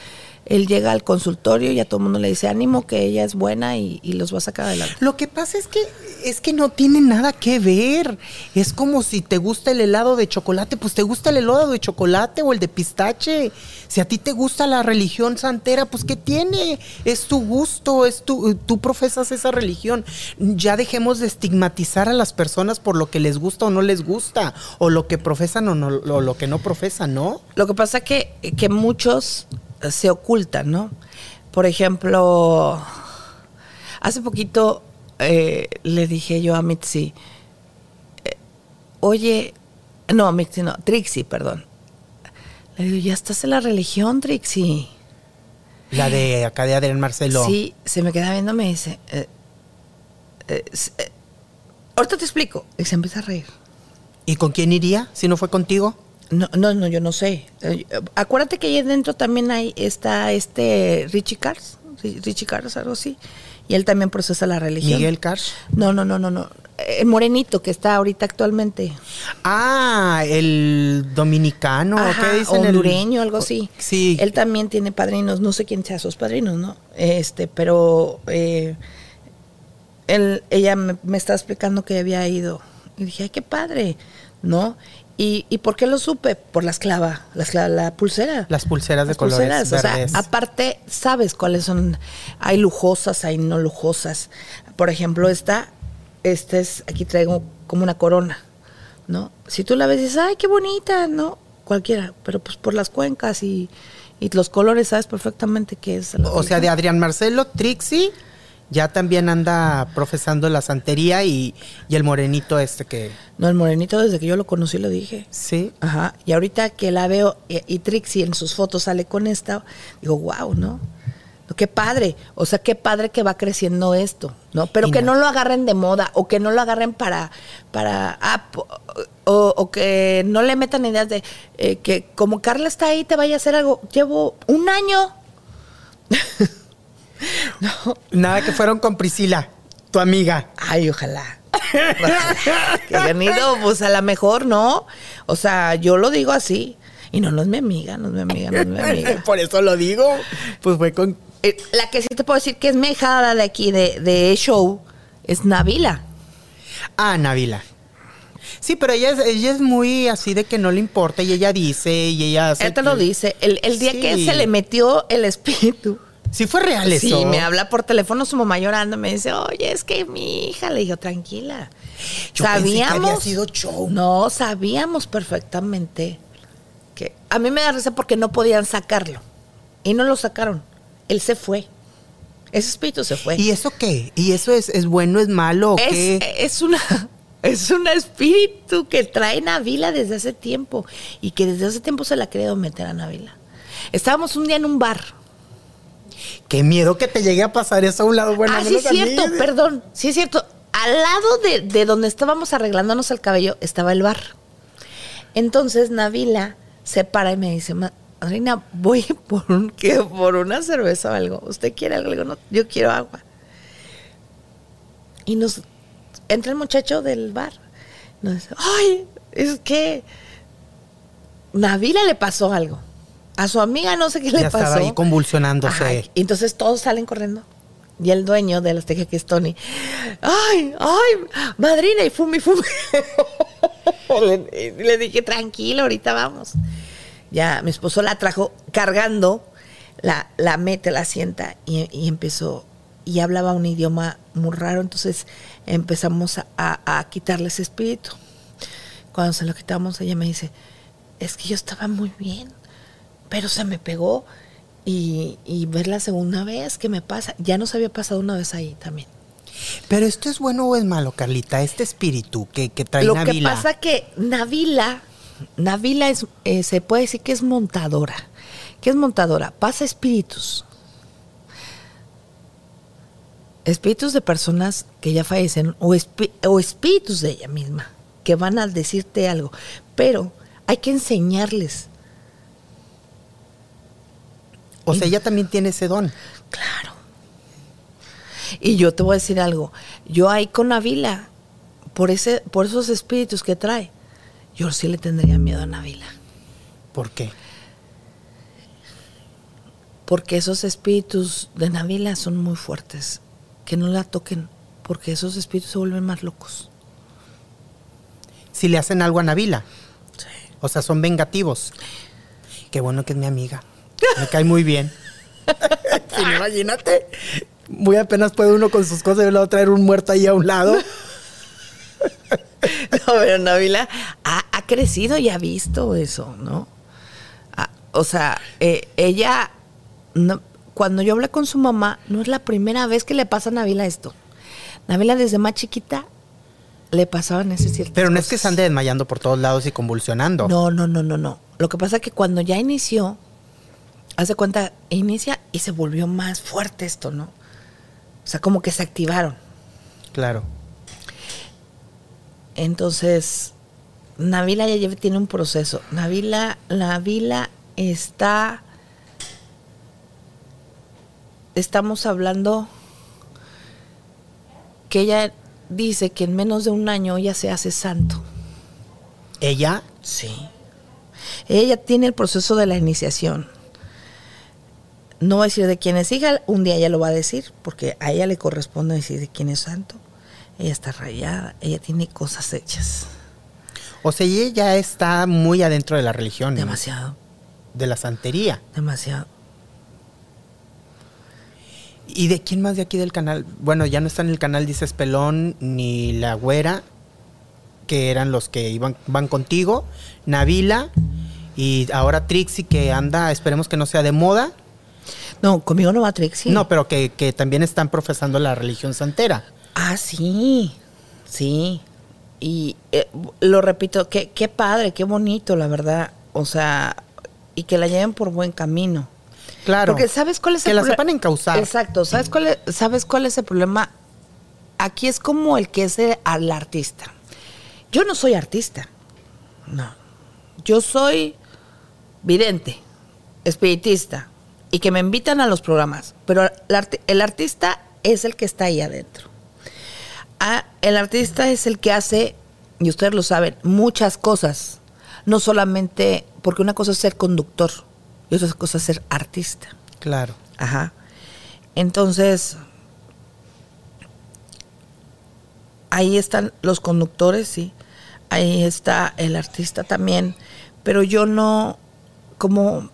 él llega al consultorio y a todo el mundo le dice ánimo que ella es buena y, y los va a sacar adelante. Lo que pasa es que es que no tiene nada que ver. Es como si te gusta el helado de chocolate, pues te gusta el helado de chocolate o el de pistache. Si a ti te gusta la religión santera, pues ¿qué tiene? Es tu gusto, es tu tú profesas esa religión. Ya dejemos de estigmatizar a las personas por lo que les gusta o no les gusta, o lo que profesan o, no, o lo que no profesan, ¿no? Lo que pasa que, que muchos se ocultan, ¿no? Por ejemplo, hace poquito eh, le dije yo a Mitzi, eh, oye, no, Mitzi no, Trixie, perdón. Le digo, ya estás en la religión, Trixie. La de acá de Adrián Marcelo. Sí, se me queda viendo, me dice, eh, eh, ahorita te explico. Y se empieza a reír. ¿Y con quién iría si no fue contigo? No, no, no, yo no sé. Eh, acuérdate que ahí adentro también hay está este Richie Cars, Ri- Richie Cars, algo así. y él también procesa la religión. Miguel Karsh. No, no, no, no, no. El morenito que está ahorita actualmente. Ah, el dominicano, Ajá, ¿qué dicen? El- hondureño, algo así. Sí. Él también tiene padrinos, no sé quién sea sus padrinos, ¿no? Este, pero eh, él, ella me, me estaba explicando que había ido. Y dije, ay, qué padre, ¿no? ¿Y, y por qué lo supe? Por la esclava, la, esclava- la pulsera. Las pulseras de Las colores pulseras, o sea, aparte, sabes cuáles son. Hay lujosas, hay no lujosas. Por ejemplo, esta, esta es, aquí traigo como una corona, ¿no? Si tú la ves y dices, ay, qué bonita, ¿no? Cualquiera, pero pues por las cuencas y, y los colores, sabes perfectamente qué es. la O sea, de. Adrián Marcelo, Trixie, ya también anda profesando la santería y, y el morenito este que... No, el morenito, desde que yo lo conocí, lo dije. Sí. Ajá. Y ahorita que la veo y, y Trixie en sus fotos sale con esta, digo, wow, ¿no? Qué padre, o sea, qué padre que va creciendo esto, ¿no? Pero Y que no- no lo agarren de moda o que no lo agarren para, para, ah, o, o que no le metan ideas de eh, que como Carla está ahí te vaya a hacer algo. Llevo un año. <laughs> <laughs> Nada que fueron con Priscila, tu amiga. Ay, ojalá. Ojalá. que hayan ido, pues a lo mejor, ¿no? O sea, yo lo digo así. Y no, no es mi amiga, no es mi amiga, no es mi amiga. <laughs> Por eso lo digo. Pues fue con... Eh, la que sí te puedo decir que es mi hijada de aquí, de, de show, es Navila. Ah, Navila. Sí, pero ella es, ella es muy así de que no le importa y ella dice y ella hace... Él te lo dice. El, el día que se le metió el espíritu. Sí fue real eso. Sí, me habla por teléfono su mamá llorando, me dice, oye, es que mi hija, le digo, tranquila. Yo pensé que sabíamos. había sido show. No, sabíamos perfectamente que. A mí me da risa porque no podían sacarlo. Y no lo sacaron. Él se fue. Ese espíritu se fue. ¿Y eso qué? ¿Y eso es, es bueno, es malo o es, qué? es una. <laughs> Es un espíritu que trae Navila desde hace tiempo y que desde hace tiempo se la ha querido meter a Navila. Estábamos un día en un bar Qué miedo que te llegue a pasar eso a un lado. Bueno, ah, sí es mí. cierto, perdón, sí es cierto. Al lado de, de donde estábamos arreglándonos el cabello estaba el bar. Entonces Navila se para y me dice, Madrina, voy <laughs> por, un, ¿qué? por una cerveza o algo. ¿Usted quiere algo? No, yo quiero agua. Y nos entra el muchacho del bar. Nos dice, ay, es que Navila le pasó algo. A su amiga no sé qué le Ya pasó. estaba ahí convulsionándose. Ay, entonces todos salen corriendo. Y el dueño de las tejas, que es Tony, ¡ay, ay, madrina! Y fumi, fumi. <laughs> le, le dije, tranquilo, ahorita vamos. Ya, mi esposo la trajo cargando, la, la mete, la sienta y, y empezó, y hablaba un idioma muy raro, entonces empezamos a, a- a quitarle ese espíritu. Cuando se lo quitamos, ella me dice, es que yo estaba muy bien, pero se me pegó y, y ver la segunda vez que me pasa, ya nos había pasado una vez ahí también. Pero esto es bueno o es malo, Carlita, este espíritu que, que trae Lo Navila. que pasa que Navila, Navila es, eh, se puede decir que es montadora. ¿Qué es montadora? Pasa espíritus. Espíritus de personas que ya fallecen o espíritus de ella misma que van a decirte algo. Pero hay que enseñarles. O sea, ella también tiene ese don. Claro. Y yo te voy a decir algo. Yo ahí con Navila, por, ese, por esos espíritus que trae, yo sí le tendría miedo a Navila. ¿Por qué? Porque esos espíritus de Navila son muy fuertes. Que no la toquen, porque esos espíritus se vuelven más locos. Si le hacen algo a Navila. Sí. O sea, son vengativos. Qué bueno que es mi amiga. Me cae muy bien. <laughs> Imagínate. Muy apenas puede uno con sus cosas y luego traer un muerto ahí a un lado. <laughs> No, pero Navila ha, ha crecido y ha visto eso, ¿no? Ah, o sea, eh, ella, no- cuando yo hablé con su mamá, no es la primera vez que le pasa a Navila esto. Navila desde más chiquita le pasaban ese cierto. Pero no es que se ande desmayando por todos lados y convulsionando. No, no, no, no, no. Lo que pasa es que cuando ya inició, hace cuenta, inicia y se volvió más fuerte esto, ¿no? O sea, como que se activaron. Claro. Entonces, Navila ya tiene un proceso. Navila, Navila está. Estamos hablando que ella dice que en menos de un año ella se hace santo. ¿Ella? Sí. Ella tiene el proceso de la iniciación. No va a decir de quién es hija, un día ella lo va a decir, porque a ella le corresponde decir de quién es santo. Ella está rayada, ella tiene cosas hechas. O sea, ella ya está muy adentro de la religión. ¿no? Demasiado, De la santería. demasiado. ¿Y de quién más de aquí del canal? Bueno, ya no está en el canal, dices Pelón, ni La Güera, que eran los que iban van contigo, Navila y ahora Trixie, que anda, esperemos que no sea de moda. No, conmigo no va Trixie. No, pero que, que también están profesando la religión santera. Ah, sí, sí. Y eh, lo repito, qué, qué padre, qué bonito, la verdad. O sea, y que la lleven por buen camino. Claro. Porque ¿sabes cuál es Que el la proble- sepan encauzar. Exacto. ¿Sabes cuál, es, ¿Sabes cuál es el problema? Aquí es como el que es el, al artista. Yo no soy artista. No. Yo soy vidente, espiritista y que me invitan a los programas. Pero el, arti- el artista es el que está ahí adentro. Ah, el artista es el que hace, y ustedes lo saben, muchas cosas. No solamente, porque una cosa es ser conductor y otra cosa es ser artista. Claro. Ajá. Entonces, ahí están los conductores, sí. Ahí está el artista también. Pero yo no, como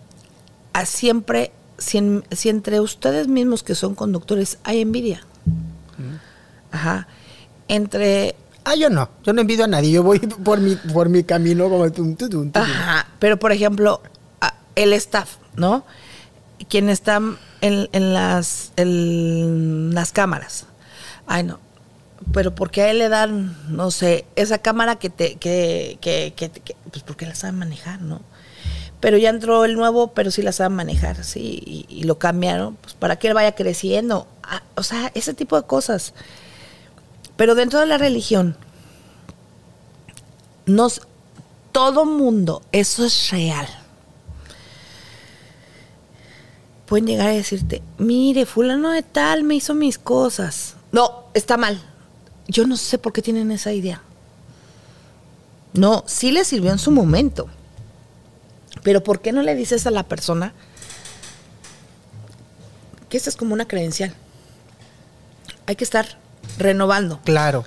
a siempre, si, en- si entre ustedes mismos que son conductores hay envidia. Ajá. Entre Ah, yo no. Yo no envidio a nadie. Yo voy por mi, por mi camino como tum, tum, tum. Ajá, pero por ejemplo, el staff, ¿no? Quien está en, en las, en las cámaras. Ay, no. Pero porque a él le dan, no sé, esa cámara que te, que, que, que, que- pues porque la saben manejar, ¿no? Pero ya entró el nuevo, pero sí la saben manejar, sí, y, lo cambiaron, pues para que él vaya creciendo. Ah, o sea, ese tipo de cosas. Pero dentro de la religión, nos, todo mundo, eso es real. Pueden llegar a decirte, mire, fulano de tal me hizo mis cosas. No, está mal. Yo no sé por qué tienen esa idea. No, sí le sirvió en su momento. Pero ¿por qué no le dices a la persona que esta es como una credencial? Hay que estar renovando. Claro.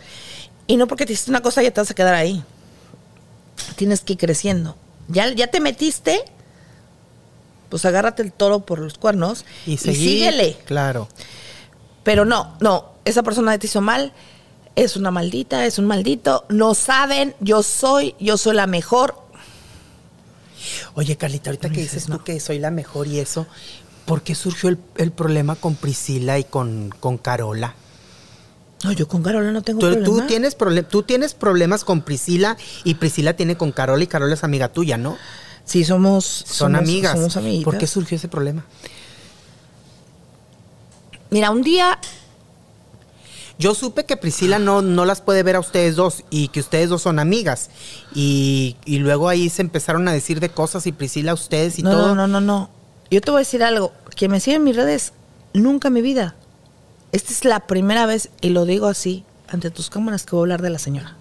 Y no porque te hiciste una cosa ya te vas a quedar ahí. Tienes que ir creciendo. Ya, ya te metiste, pues agárrate el toro por los cuernos Y, y, seguir, síguele. Claro. Pero no, no, esa persona te hizo mal, es una maldita, es un maldito, no saben, yo soy, yo soy la mejor. Oye, Carlita, ahorita que dices tú que soy la mejor y eso, ¿por qué surgió el, el problema con Priscila y con, con Carola? No, yo con Carola no tengo Tú, problema. tú tienes tú tienes problemas con Priscila y Priscila tiene con Carola y Carola es amiga tuya, ¿no? Sí, somos, Son somos- amigas. Somos amiguitas. ¿Por qué surgió ese problema? Mira, un día Yo supe que Priscila no, no las puede ver a ustedes dos y que ustedes dos son amigas. Y, y luego ahí se empezaron a decir de cosas y Priscila a ustedes y no, todo. no, no, no, no. Yo te voy a decir algo. Quien me sigue en mis redes, nunca en mi vida. Esta es la primera vez, y lo digo así, ante tus cámaras, que voy a hablar de la señora.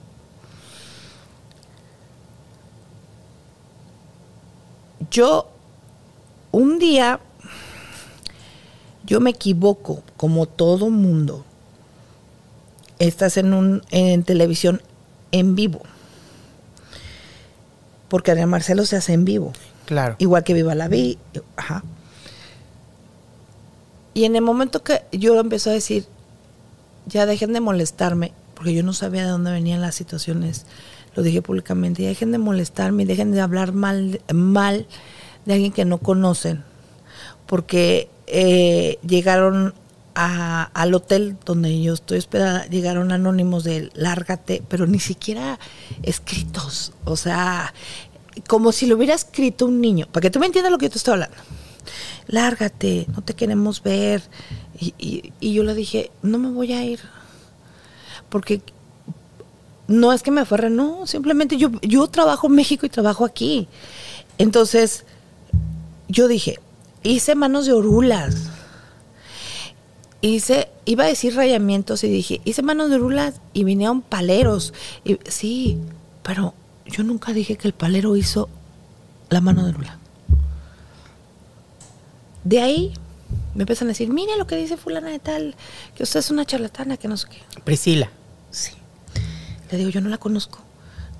Yo, un día, yo me equivoco, como todo mundo. Estás en, un, en televisión en vivo. Porque Adrián Marcelo se hace en vivo. Claro. Igual que Viva la Vi. Ajá. Y en el momento que yo empecé a decir, ya dejen de molestarme, porque yo no sabía de dónde venían las situaciones, lo dije públicamente, ya dejen de molestarme y dejen de hablar mal, mal de alguien que no conocen, porque eh, llegaron al hotel donde yo estoy hospedada, llegaron anónimos de lárgate, pero ni siquiera escritos, o sea, como si lo hubiera escrito un niño, para que tú me entiendas lo que yo te estoy hablando. Lárgate, no te queremos ver. Y, y- y yo le dije, no me voy a ir. Porque no es que me aferre, no, simplemente yo, yo trabajo en México y trabajo aquí. Entonces, yo dije, hice manos de orulas. Hice, iba a decir rayamientos y dije, hice manos de rula y vinieron paleros. Y, sí, pero yo nunca dije que el palero hizo la mano de rula. De ahí me empiezan a decir, mire lo que dice fulana de tal, que usted es una charlatana, que no sé qué. Priscila. Sí. Le digo, yo no la conozco.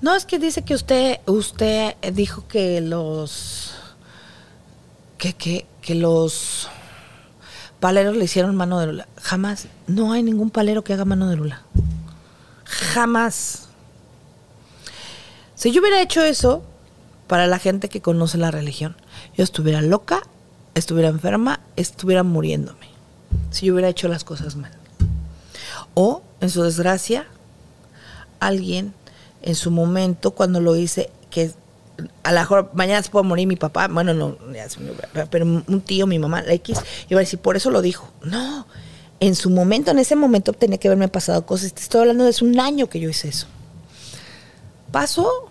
No, es que dice que usted, usted dijo que los, que, que, que los paleros le hicieron mano de lula. Jamás. No hay ningún palero que haga mano de lula. Jamás. Si yo hubiera hecho eso para la gente que conoce la religión, yo estuviera loca, estuviera enferma, estuviera muriéndome. Si yo hubiera hecho las cosas mal. O, en su desgracia, alguien en su momento, cuando lo hice, que a lo mejor mañana se puede morir mi papá, bueno, no, pero un tío, mi mamá, la X, iba a decir, por eso lo dijo. No, en su momento, en ese momento tenía que haberme pasado cosas. Te estoy hablando de hace un año que yo hice eso. Pasó.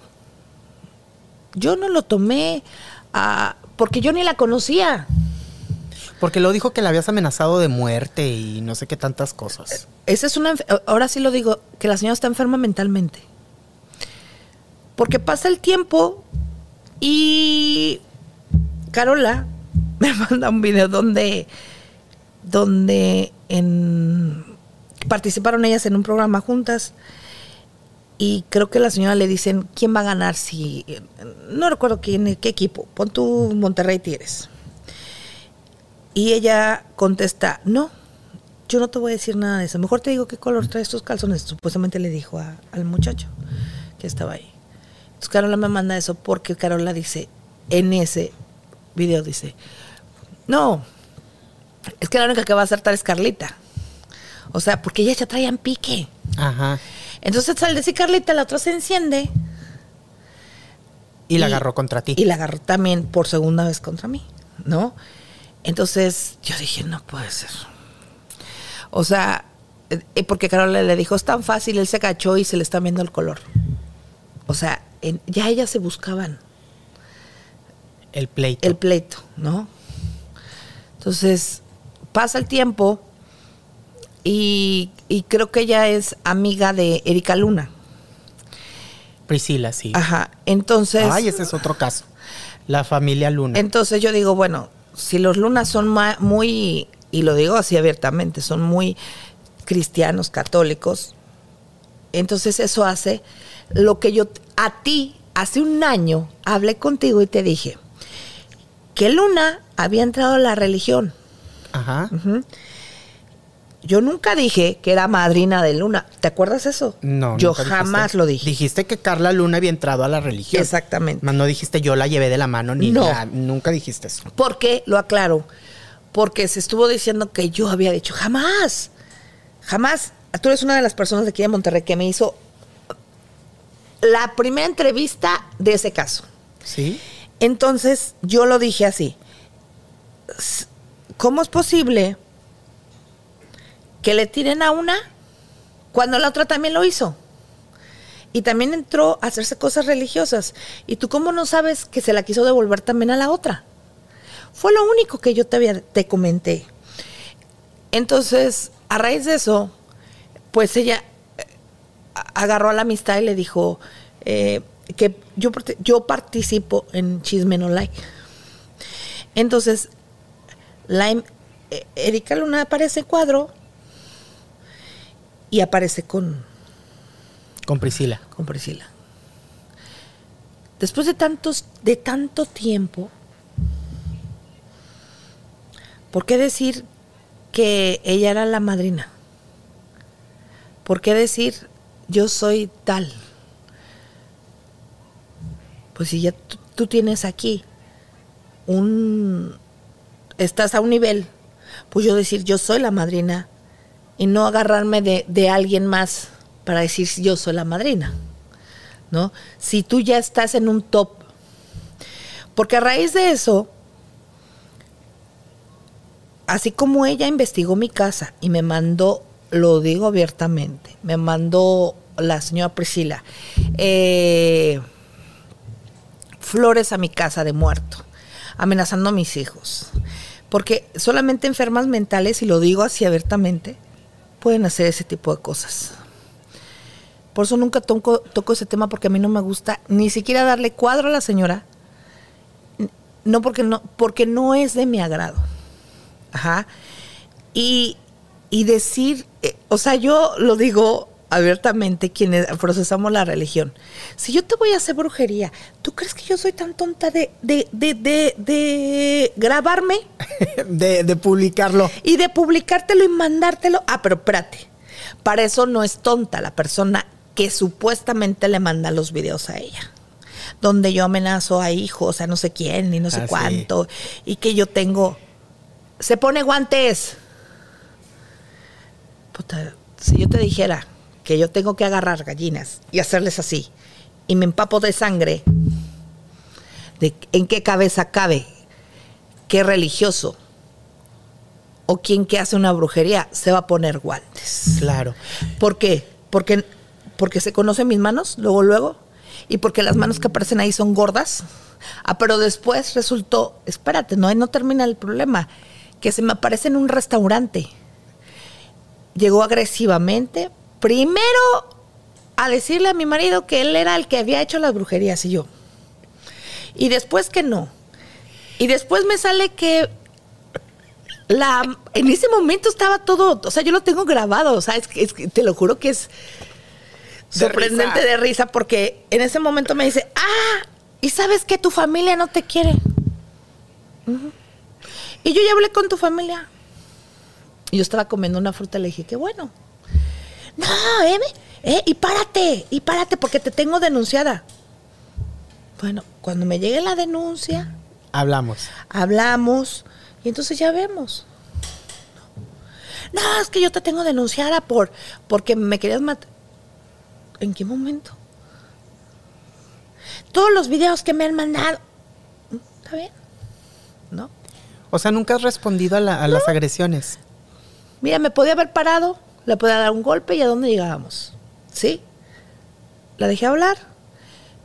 Yo no lo tomé a, porque yo ni la conocía. Porque lo dijo que la habías amenazado de muerte y no sé qué tantas cosas. Esa es una, ahora sí lo digo, que la señora está enferma mentalmente. Porque pasa el tiempo y Carola <laughs> me manda un video donde, donde participaron ellas en un programa juntas y creo que la señora le dicen quién va a ganar si no recuerdo quién qué equipo pon tu Monterrey Tigres. Y ella contesta no yo no te voy a decir nada de eso. Mejor te digo qué color trae estos calzones supuestamente le dijo al muchacho que estaba ahí entonces Carola me manda eso porque Carola dice, en ese video dice, no, es que la única que va a acertar es Carlita. O sea, porque ellas ya traían pique. Ajá. Entonces al decir Carlita, la otra se enciende. Y, la agarró contra ti. Y la agarró también por segunda vez contra mí, ¿no? Entonces yo dije, no puede ser. O sea, eh, porque Carola le dijo, es tan fácil, él se cachó y se le está viendo el color. O sea, ya ellas se buscaban. El pleito. El pleito, ¿no? Entonces, pasa el tiempo y, creo que ella es amiga de Erika Luna. Priscila, sí. Ajá, entonces... Ay, ese es otro caso. La familia Luna. Entonces yo digo, bueno, si los Lunas son muy, y lo digo así abiertamente, son muy cristianos, católicos, entonces eso hace lo que yo a ti hace un año hablé contigo y te dije que Luna había entrado a la religión. Ajá. Yo nunca dije que era madrina de Luna. ¿Te acuerdas eso? No. Yo jamás lo dije. Dijiste que Carla Luna había entrado a la religión. Exactamente. no dijiste yo la llevé de la mano ni no. nunca dijiste eso. ¿Por qué? Lo aclaro. Porque se estuvo diciendo que yo había dicho jamás. Jamás. Tú eres una de las personas de aquí de Monterrey que me hizo la primera entrevista de ese caso. Sí. Entonces yo lo dije así. ¿Cómo es posible que le tiren a una cuando la otra también lo hizo? Y también entró a hacerse cosas religiosas. ¿Y tú cómo no sabes que se la quiso devolver también a la otra? Fue lo único que yo te, te comenté. Entonces, a raíz de eso, pues ella agarró a la amistad y le dijo eh, que yo, yo participo en Chisme No Like. Entonces, la, em, eh, Erika Luna aparece en cuadro y aparece con... Con Priscila. Con Priscila. Después de, tantos, de tanto tiempo, ¿por qué decir que ella era la madrina? ¿Por qué decir yo soy tal. Pues si ya tú, tienes aquí un, estás a un nivel, pues yo decir yo soy la madrina y no agarrarme de, de alguien más para decir yo soy la madrina, ¿no? Si tú ya estás en un top, porque a raíz de eso, así como ella investigó mi casa y me mandó lo digo abiertamente, me mandó la señora Priscila eh, flores a mi casa de muerto, amenazando a mis hijos. Porque solamente enfermas mentales, y lo digo así abiertamente, pueden hacer ese tipo de cosas. Por eso nunca toco, toco ese tema porque a mí no me gusta ni siquiera darle cuadro a la señora. No porque no, porque no es de mi agrado. Ajá. Y, y decir, eh, o sea, yo lo digo abiertamente quienes procesamos la religión. Si yo te voy a hacer brujería, ¿tú crees que yo soy tan tonta de, de, de, de, de grabarme? <laughs> de, de publicarlo. Y de publicártelo y mandártelo. Ah, pero espérate. Para eso no es tonta la persona que supuestamente le manda los videos a ella. Donde yo amenazo a hijos, a no sé quién, ni no sé Ah, sí. cuánto. Y que yo tengo. Se pone guantes. Puta, si yo te dijera que yo tengo que agarrar gallinas y hacerles así, y me empapo de sangre, de en qué cabeza cabe, qué religioso o quien que hace una brujería se va a poner guantes. Claro. ¿Por qué? Porque, porque se conocen mis manos, luego, luego, y porque las manos que aparecen ahí son gordas. Ah, pero después resultó, espérate, no, no termina el problema, que se me aparece en un restaurante. Llegó agresivamente, primero a decirle a mi marido que él era el que había hecho las brujerías y yo. Y después que no. Y después me sale que la en ese momento estaba todo, o sea, yo lo tengo grabado, o sea, es, te lo juro que es De sorprendente risa. de risa porque en ese momento me dice, "Ah, y sabes que tu familia no te quiere." Y yo ya hablé con tu familia. Y yo estaba comiendo una fruta y le dije, "Qué bueno." No, eh, eh, y párate, y párate porque te tengo denunciada. Bueno, cuando me llegue la denuncia, Hablamos. hablamos y entonces ya vemos. No, es que yo te tengo denunciada por porque me querías matar. ¿En qué momento? Todos los videos que me han mandado. ¿Está bien? ¿No? O sea, nunca has respondido a, la- a las agresiones. Mira, me podía haber parado, le podía dar un golpe y a dónde llegábamos. ¿Sí? La dejé hablar.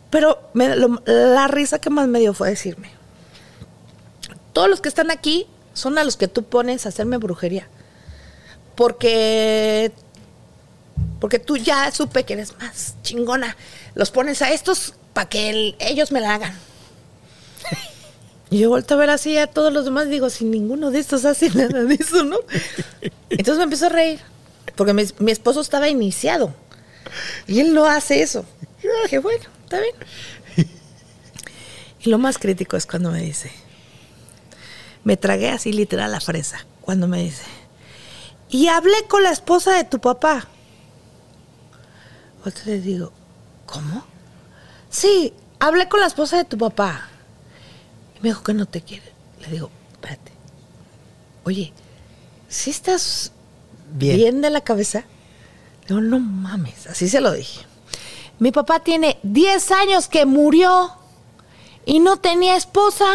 Pero la risa que más me dio fue decirme, todos los que están aquí son a los que tú pones a hacerme brujería. Porque, porque tú ya supe que eres más chingona. Los pones a estos para que el- ellos me la hagan. Y yo vuelto a ver así a todos los demás y digo, si ninguno de estos hace nada de eso, ¿no? <laughs> Entonces me empezó a reír, porque mi, mi esposo estaba iniciado y él no hace eso. Dije, bueno, está bien. Y lo más crítico es cuando me dice, me tragué así literal la fresa, cuando me dice, y hablé con la esposa de tu papá. Otra le digo, ¿cómo? Sí, hablé con la esposa de tu papá. Me dijo que no te quiere. Le digo, espérate. Oye, si estás Bien. bien. de la cabeza? Le digo, no mames, así se lo dije. Mi papá tiene 10 años que murió y no tenía esposa.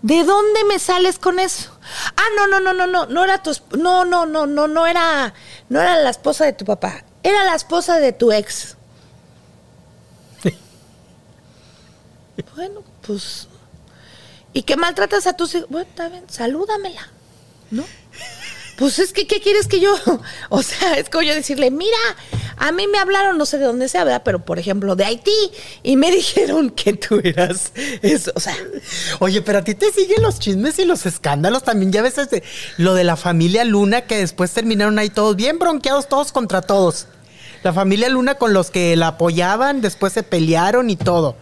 ¿De dónde me sales con eso? Ah, no, no, no, no, no, no era tu no, no, no, no, no era, no era la esposa de tu papá, era la esposa de tu ex. <laughs> bueno, pues, ¿y que maltratas a tus hijos? Bueno, está bien, salúdamela, ¿no? Pues es que, ¿qué quieres que yo? <laughs> O sea, es como yo decirle, mira, a mí me hablaron, no sé de dónde sea, ¿verdad? Pero, por ejemplo, de Haití, y me <laughs> dijeron que tú eras eso, o sea, Oye, pero a ti te siguen los chismes y los escándalos también. Ya ves este, lo de la familia Luna que después terminaron ahí todos bien bronqueados, todos contra todos. La familia Luna con los que la apoyaban, después se pelearon y todo.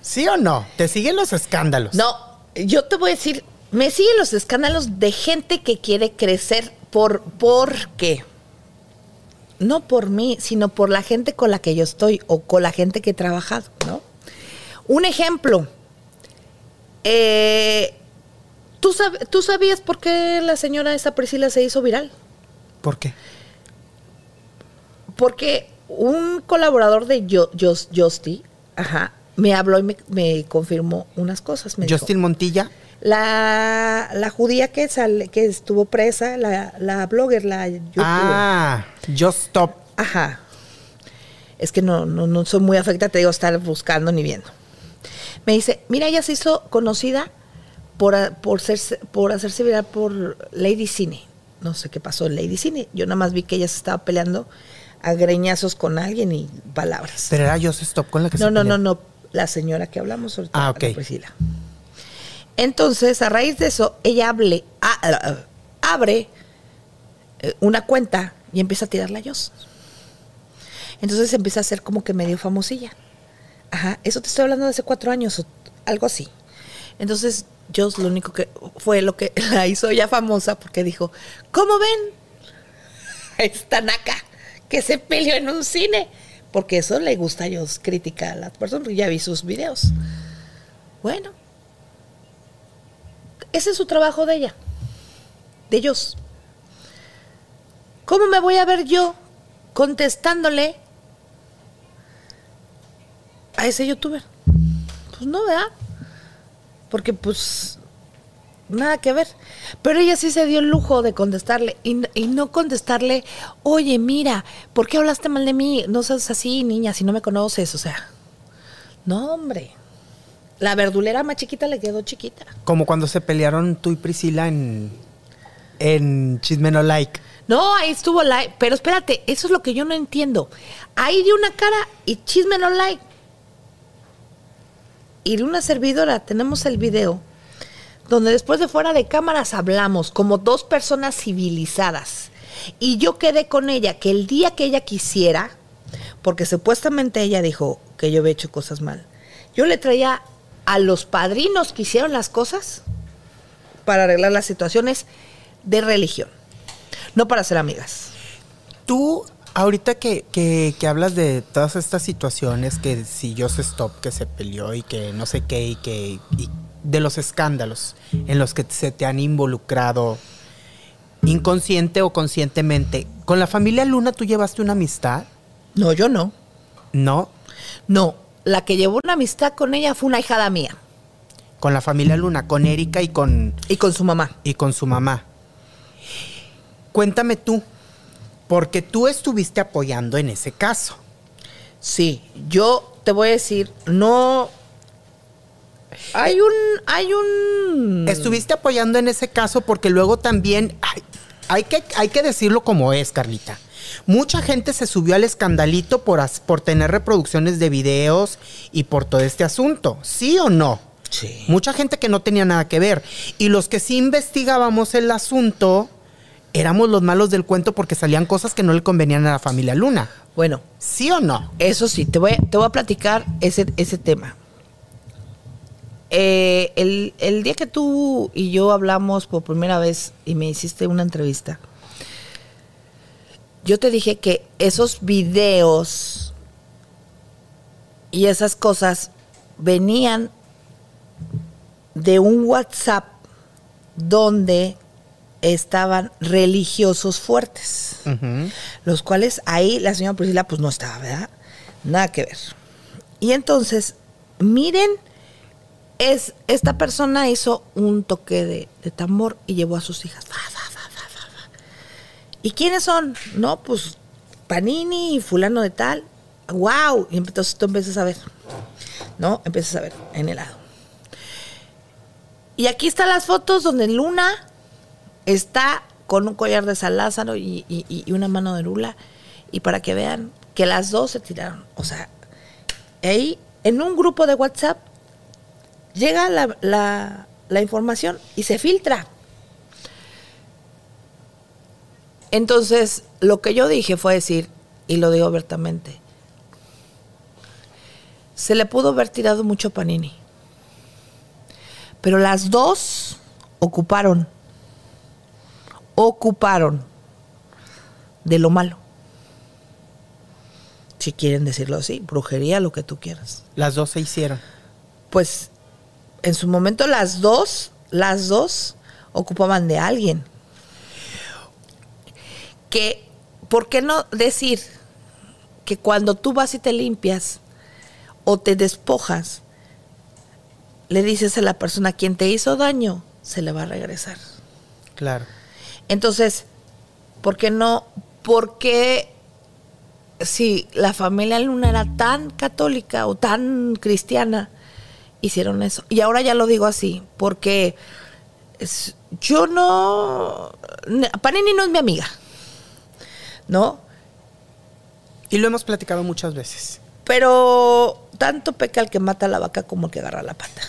¿Sí o no? ¿Te siguen los escándalos? No, yo te voy a decir, me siguen los escándalos de gente que quiere crecer por, ¿por qué? No por mí, sino por la gente con la que yo estoy o con la gente que he trabajado, ¿no? Un ejemplo. eh, ¿tú, sab- ¿Tú sabías por qué la señora esta Priscila se hizo viral? ¿Por qué? Porque un colaborador de Yo- Justy, ajá, me habló y me, me confirmó unas cosas. Me dijo, Justin Montilla. la, la judía que sale, que estuvo presa, la, la blogger, la youtuber. Ah, Just Stop. Ajá. Es que no, no, no soy muy afecta, te digo, estar buscando ni viendo. Me dice, mira, ella se hizo conocida por, por, ser, por hacerse viral por Lady Cine. No sé qué pasó en Lady Cine. Yo nada más vi que ella se estaba peleando a greñazos con alguien y palabras. Pero era Just Stop con la que No, se no, no, peleó. no. La señora que hablamos ahorita. Ah, Priscila. Entonces, a raíz de eso, ella hable, a- a- abre eh, una cuenta y empieza a tirarla a Jos. Entonces empieza a ser como que medio famosilla. Ajá, eso te estoy hablando de hace cuatro años o algo así. Entonces, Jos lo único que fue lo que <laughs> la hizo ya famosa porque dijo, ¿cómo ven? <laughs> Esta naca que se peleó en un cine. Porque eso le gusta a Jos criticar a las personas, ya vi sus videos. Bueno, ese es su trabajo de ella, de ellos. ¿Cómo me voy a ver yo contestándole a ese youtuber? Pues no, ¿verdad? Porque pues nada que ver. Pero ella sí se dio el lujo de contestarle y, no contestarle, oye, mira, ¿por qué hablaste mal de mí? No seas así, niña, si no me conoces, o sea. No, hombre. La verdulera más chiquita le quedó chiquita. Como cuando se pelearon tú y Priscila en, en Chisme No Like. No, ahí estuvo like. Pero espérate, eso es lo que yo no entiendo. Ahí de una cara y chisme no like. Y de una servidora tenemos el video donde después de fuera de cámaras hablamos como dos personas civilizadas. Y yo quedé con ella que el día que ella quisiera, porque supuestamente ella dijo que yo había hecho cosas mal, yo le traía a los padrinos que hicieron las cosas para arreglar las situaciones de religión, no para ser amigas. Tú, ahorita que, que- que hablas de todas estas situaciones, que si Just Stop, que se peleó y que no sé qué, y que de los escándalos en los que se te han involucrado inconsciente o conscientemente, ¿con la familia Luna tú llevaste una amistad? No, yo no. No, No, la que llevó una amistad con ella fue una hijada mía con la familia Luna, con Erika y con, y con su mamá. y con su mamá. Cuéntame tú, porque tú estuviste apoyando en ese caso. Sí, yo te voy a decir, no. Hay un. Hay un. Estuviste apoyando en ese caso porque luego también ay, hay, que, hay que decirlo como es, Carlita. Mucha gente se subió al escandalito por, as- por tener reproducciones de videos y por todo este asunto. ¿Sí o no? Sí. Mucha gente que no tenía nada que ver. Y los que sí investigábamos el asunto, éramos los malos del cuento porque salían cosas que no le convenían a la familia Luna. Bueno, ¿Sí o no? eso sí, te voy, a- te voy a platicar ese, ese tema. Eh, el, el día que tú y yo hablamos por primera vez y me hiciste una entrevista, yo te dije que esos videos y esas cosas venían de un WhatsApp donde estaban religiosos fuertes los cuales ahí la señora Priscila pues no estaba, ¿verdad? Nada que ver. Y entonces, miren, es, esta persona hizo un toque de, de tambor y llevó a sus hijas. Fa, fa, fa. ¿Y quiénes son? No, pues Panini y fulano de tal. ¡Wow! Y entonces tú empiezas a ver, ¿no? Empiezas a ver en el lado. Y aquí están las fotos donde Luna está con un collar de San Lázaro y, y- y una mano de Lula. Y para que vean que las dos se tiraron. O sea, ahí en un grupo de WhatsApp llega la, la- la información y se filtra. Entonces, lo que yo dije fue decir, y lo digo abiertamente, se le pudo haber tirado mucho Panini. Pero las dos ocuparon, ocuparon de lo malo. Si quieren decirlo así, brujería, lo que tú quieras. Las dos se hicieron. Pues en su momento las dos, las dos ocupaban de alguien. Que, ¿por qué no decir que cuando tú vas y te limpias o te despojas, le dices a la persona quien te hizo daño, se le va a regresar? Claro. Entonces, ¿por qué no? ¿Por qué si la familia Luna era tan católica o tan cristiana hicieron eso. Y ahora ya lo digo así, porque es- yo no... Panini no es mi amiga, ¿no? Y lo hemos platicado muchas veces. Pero tanto peca el que mata a la vaca como el que agarra la pata.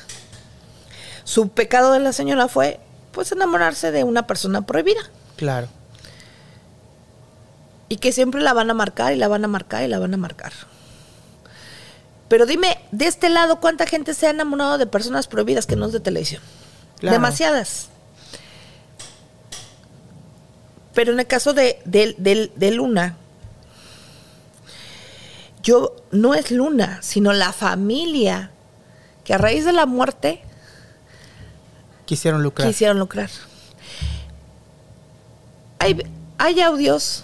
Su pecado de la señora fue, pues, enamorarse de una persona prohibida. Claro. Y que siempre la van a marcar y la van a marcar y la van a marcar. Pero dime, de este lado, ¿cuánta gente se ha enamorado de personas prohibidas que no es de televisión? Claro. Demasiadas. Pero en el caso de, de- de- de Luna, yo no es Luna, sino la familia que a raíz de la muerte Quisieron lucrar. quisieron lucrar. Hay, hay audios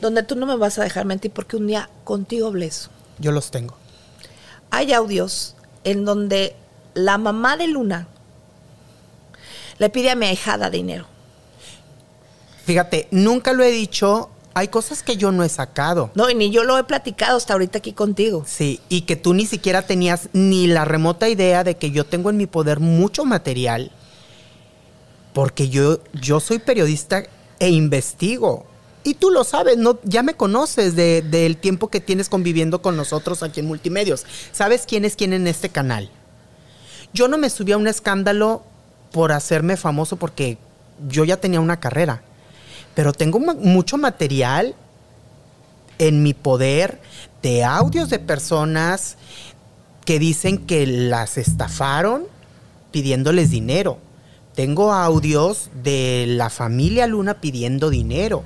donde tú no me vas a dejar mentir porque un día contigo hablé eso. Yo los tengo. Hay audios en donde la mamá de Luna le pide a mi ahijada dinero. Fíjate, nunca lo he dicho. Hay cosas que yo no he sacado. No, y ni yo lo he platicado hasta ahorita aquí contigo. Sí, y que tú ni siquiera tenías ni la remota idea de que yo tengo en mi poder mucho material. Porque yo, yo soy periodista e investigo. Y tú lo sabes, ¿no? ya me conoces de- del tiempo que tienes conviviendo con nosotros aquí en Multimedios. ¿Sabes quién es quién en este canal? Yo no me subí a un escándalo por hacerme famoso porque yo ya tenía una carrera. Pero tengo mucho material en mi poder de audios de personas que dicen que las estafaron pidiéndoles dinero. Tengo audios de la familia Luna pidiendo dinero.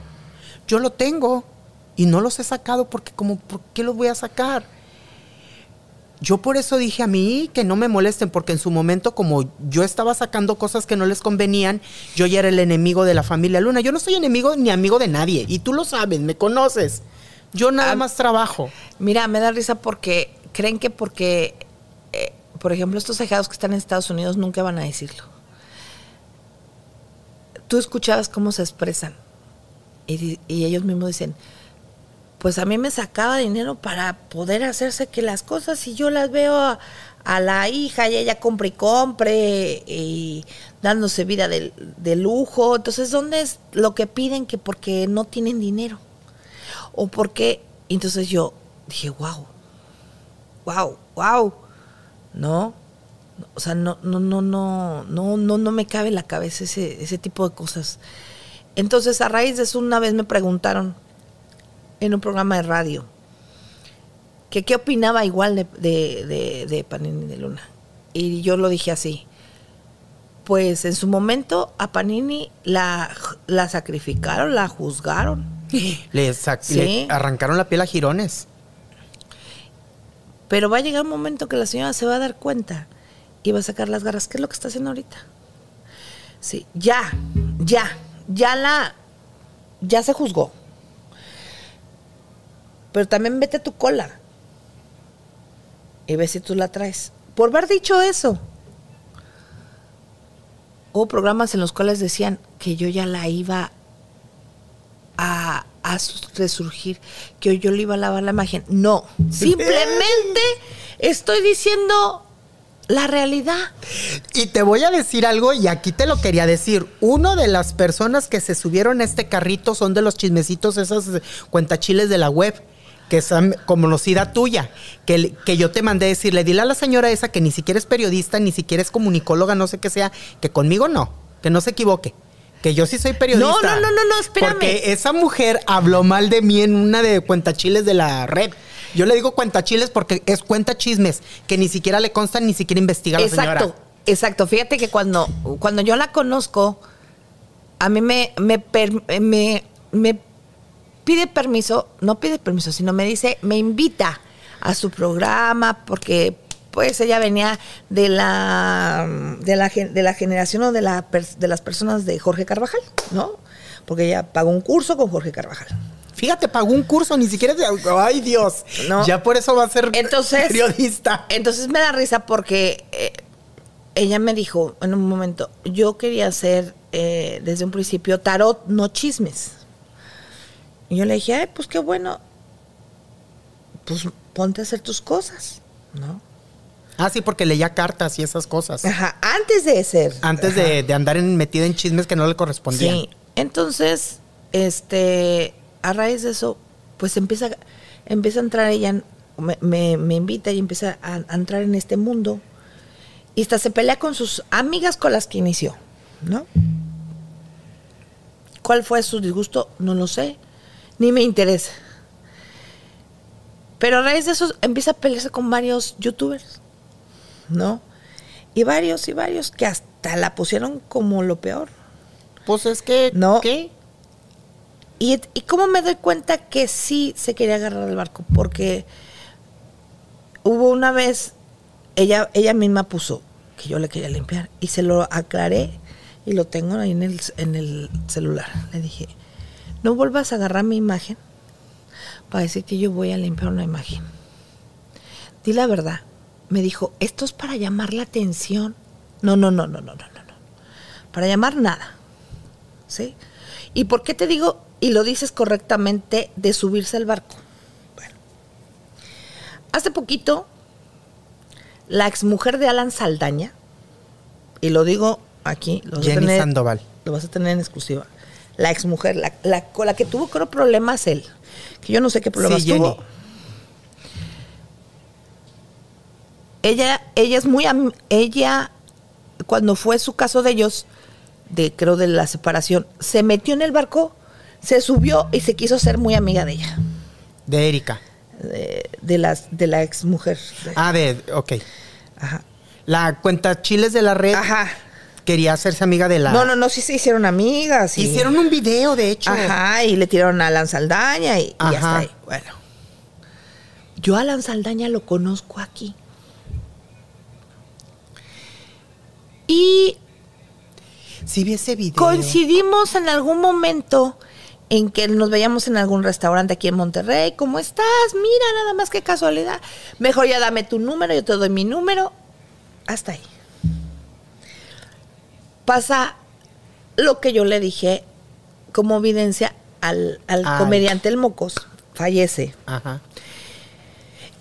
Yo lo tengo y no los he sacado porque como ¿por qué los voy a sacar? Yo por eso dije a mí que no me molesten, porque en su momento, como yo estaba sacando cosas que no les convenían, yo ya era el enemigo de la familia Luna. Yo no soy enemigo ni amigo de nadie, y tú lo sabes, me conoces. Yo nada Ah, más trabajo. Mira, me da risa porque creen que porque, eh, por ejemplo, estos ahijados que están en Estados Unidos nunca van a decirlo. Tú escuchabas cómo se expresan y, ellos mismos dicen, pues a mí me sacaba dinero para poder hacerse que las cosas y yo las veo a, la hija y ella compra y compre y dándose vida de, lujo. Entonces, ¿dónde es lo que piden que porque no tienen dinero? o porque entonces yo dije wow wow wow no o sea no no no no no no no me cabe la cabeza ese ese tipo de cosas entonces a raíz de eso una vez me preguntaron en un programa de radio que qué opinaba igual de, de, de, de Panini de Luna y yo lo dije así pues en su momento a Panini la, la sacrificaron la juzgaron Le, sac- Sí. le arrancaron la piel a jirones. Pero va a llegar un momento que la señora se va a dar cuenta y va a sacar las garras. ¿Qué es lo que está haciendo ahorita? Sí, ya, ya, ya la, ya se juzgó. Pero también vete a tu cola y ve si tú la traes. Por haber dicho eso. Hubo programas en los cuales decían que yo ya la iba a, a resurgir, que yo le iba a lavar la imagen. No, <laughs> simplemente estoy diciendo la realidad. Y te voy a decir algo, y aquí te lo quería decir. Uno de las personas que se subieron a este carrito son de los chismecitos, esas cuentachiles de la web, que son conocida tuya, que, que yo te mandé decirle, dile a la señora esa que ni siquiera es periodista, ni siquiera es comunicóloga, no sé qué sea, que conmigo no, que no se equivoque. Que yo sí soy periodista. No, no, no, no, no, espérame. Porque esa mujer habló mal de mí en una de cuentachiles de la red. Yo le digo cuentachiles porque es cuenta chismes, que ni siquiera le constan, ni siquiera investiga la señora. Exacto, exacto. Fíjate que cuando, cuando yo la conozco, a mí me, me, me, me pide permiso, no pide permiso, sino me dice, me invita a su programa porque pues ella venía de la de la, de la generación o de, la, de las personas de Jorge Carvajal, ¿no? Porque ella pagó un curso con Jorge Carvajal. Fíjate, pagó un curso, ni siquiera de... ¡Ay, Dios! No. Ya por eso va a ser Entonces, periodista. Entonces me da risa porque eh, ella me dijo en un momento, yo quería hacer eh, desde un principio tarot, no chismes. Y yo le dije, ay, pues qué bueno, pues ponte a hacer tus cosas, ¿no? Ah, sí, porque leía cartas y esas cosas. Ajá, antes de ser. Antes de, de andar en, metida en chismes que no le correspondían. Sí. Entonces, este, a raíz de eso, pues empieza, empieza a entrar ella, me, me- me invita y empieza a, a entrar en este mundo. Y hasta se pelea con sus amigas con las que inició, ¿no? ¿Cuál fue su disgusto? No lo sé, ni me interesa. Pero a raíz de eso empieza a pelearse con varios youtubers, ¿no? Y varios y varios que hasta la pusieron como lo peor. Pues es que, No. ¿qué? ¿Y, ¿Y cómo me doy cuenta que sí se quería agarrar al barco? Porque hubo una vez, ella, ella misma puso que yo le quería limpiar y se lo aclaré y lo tengo ahí en el, en el celular. Le dije, no vuelvas a agarrar mi imagen para decir que yo voy a limpiar una imagen. Di la verdad. Me dijo, esto es para llamar la atención. No, no, no, no, no, no. no. Para llamar nada. ¿Sí? ¿Y por qué te digo, y lo dices correctamente, de subirse al barco? Bueno. Hace poquito, la exmujer de Alan Saldaña, y lo digo aquí, lo Jenny tener, Sandoval. lo vas a tener en exclusiva. La exmujer, la, la, con la que tuvo, creo, problemas él. Que yo no sé qué problemas Sí, tuvo. Ella, ella es muy ella cuando fue su caso de ellos, de creo de la separación, se metió en el barco, se subió y se quiso ser muy amiga de ella, De Erika. de, de las de la ex mujer. Ah, de, ok. Ajá. La cuenta chiles de la red Ajá. quería hacerse amiga de la. No, no, no, sí se hicieron amigas. y- Hicieron un video, de hecho. Ajá, y le tiraron a Alan Saldaña y, y Ajá. hasta ahí. Bueno. Yo a Alan Saldaña lo conozco aquí. Y Sí, vi ese video. coincidimos en algún momento en que nos veíamos en algún restaurante aquí en Monterrey. ¿Cómo estás? Mira, nada más que casualidad. Mejor ya dame tu número, yo te doy mi número. Hasta ahí. Pasa lo que yo le dije como evidencia al, al comediante El Mocos. Fallece. Ajá.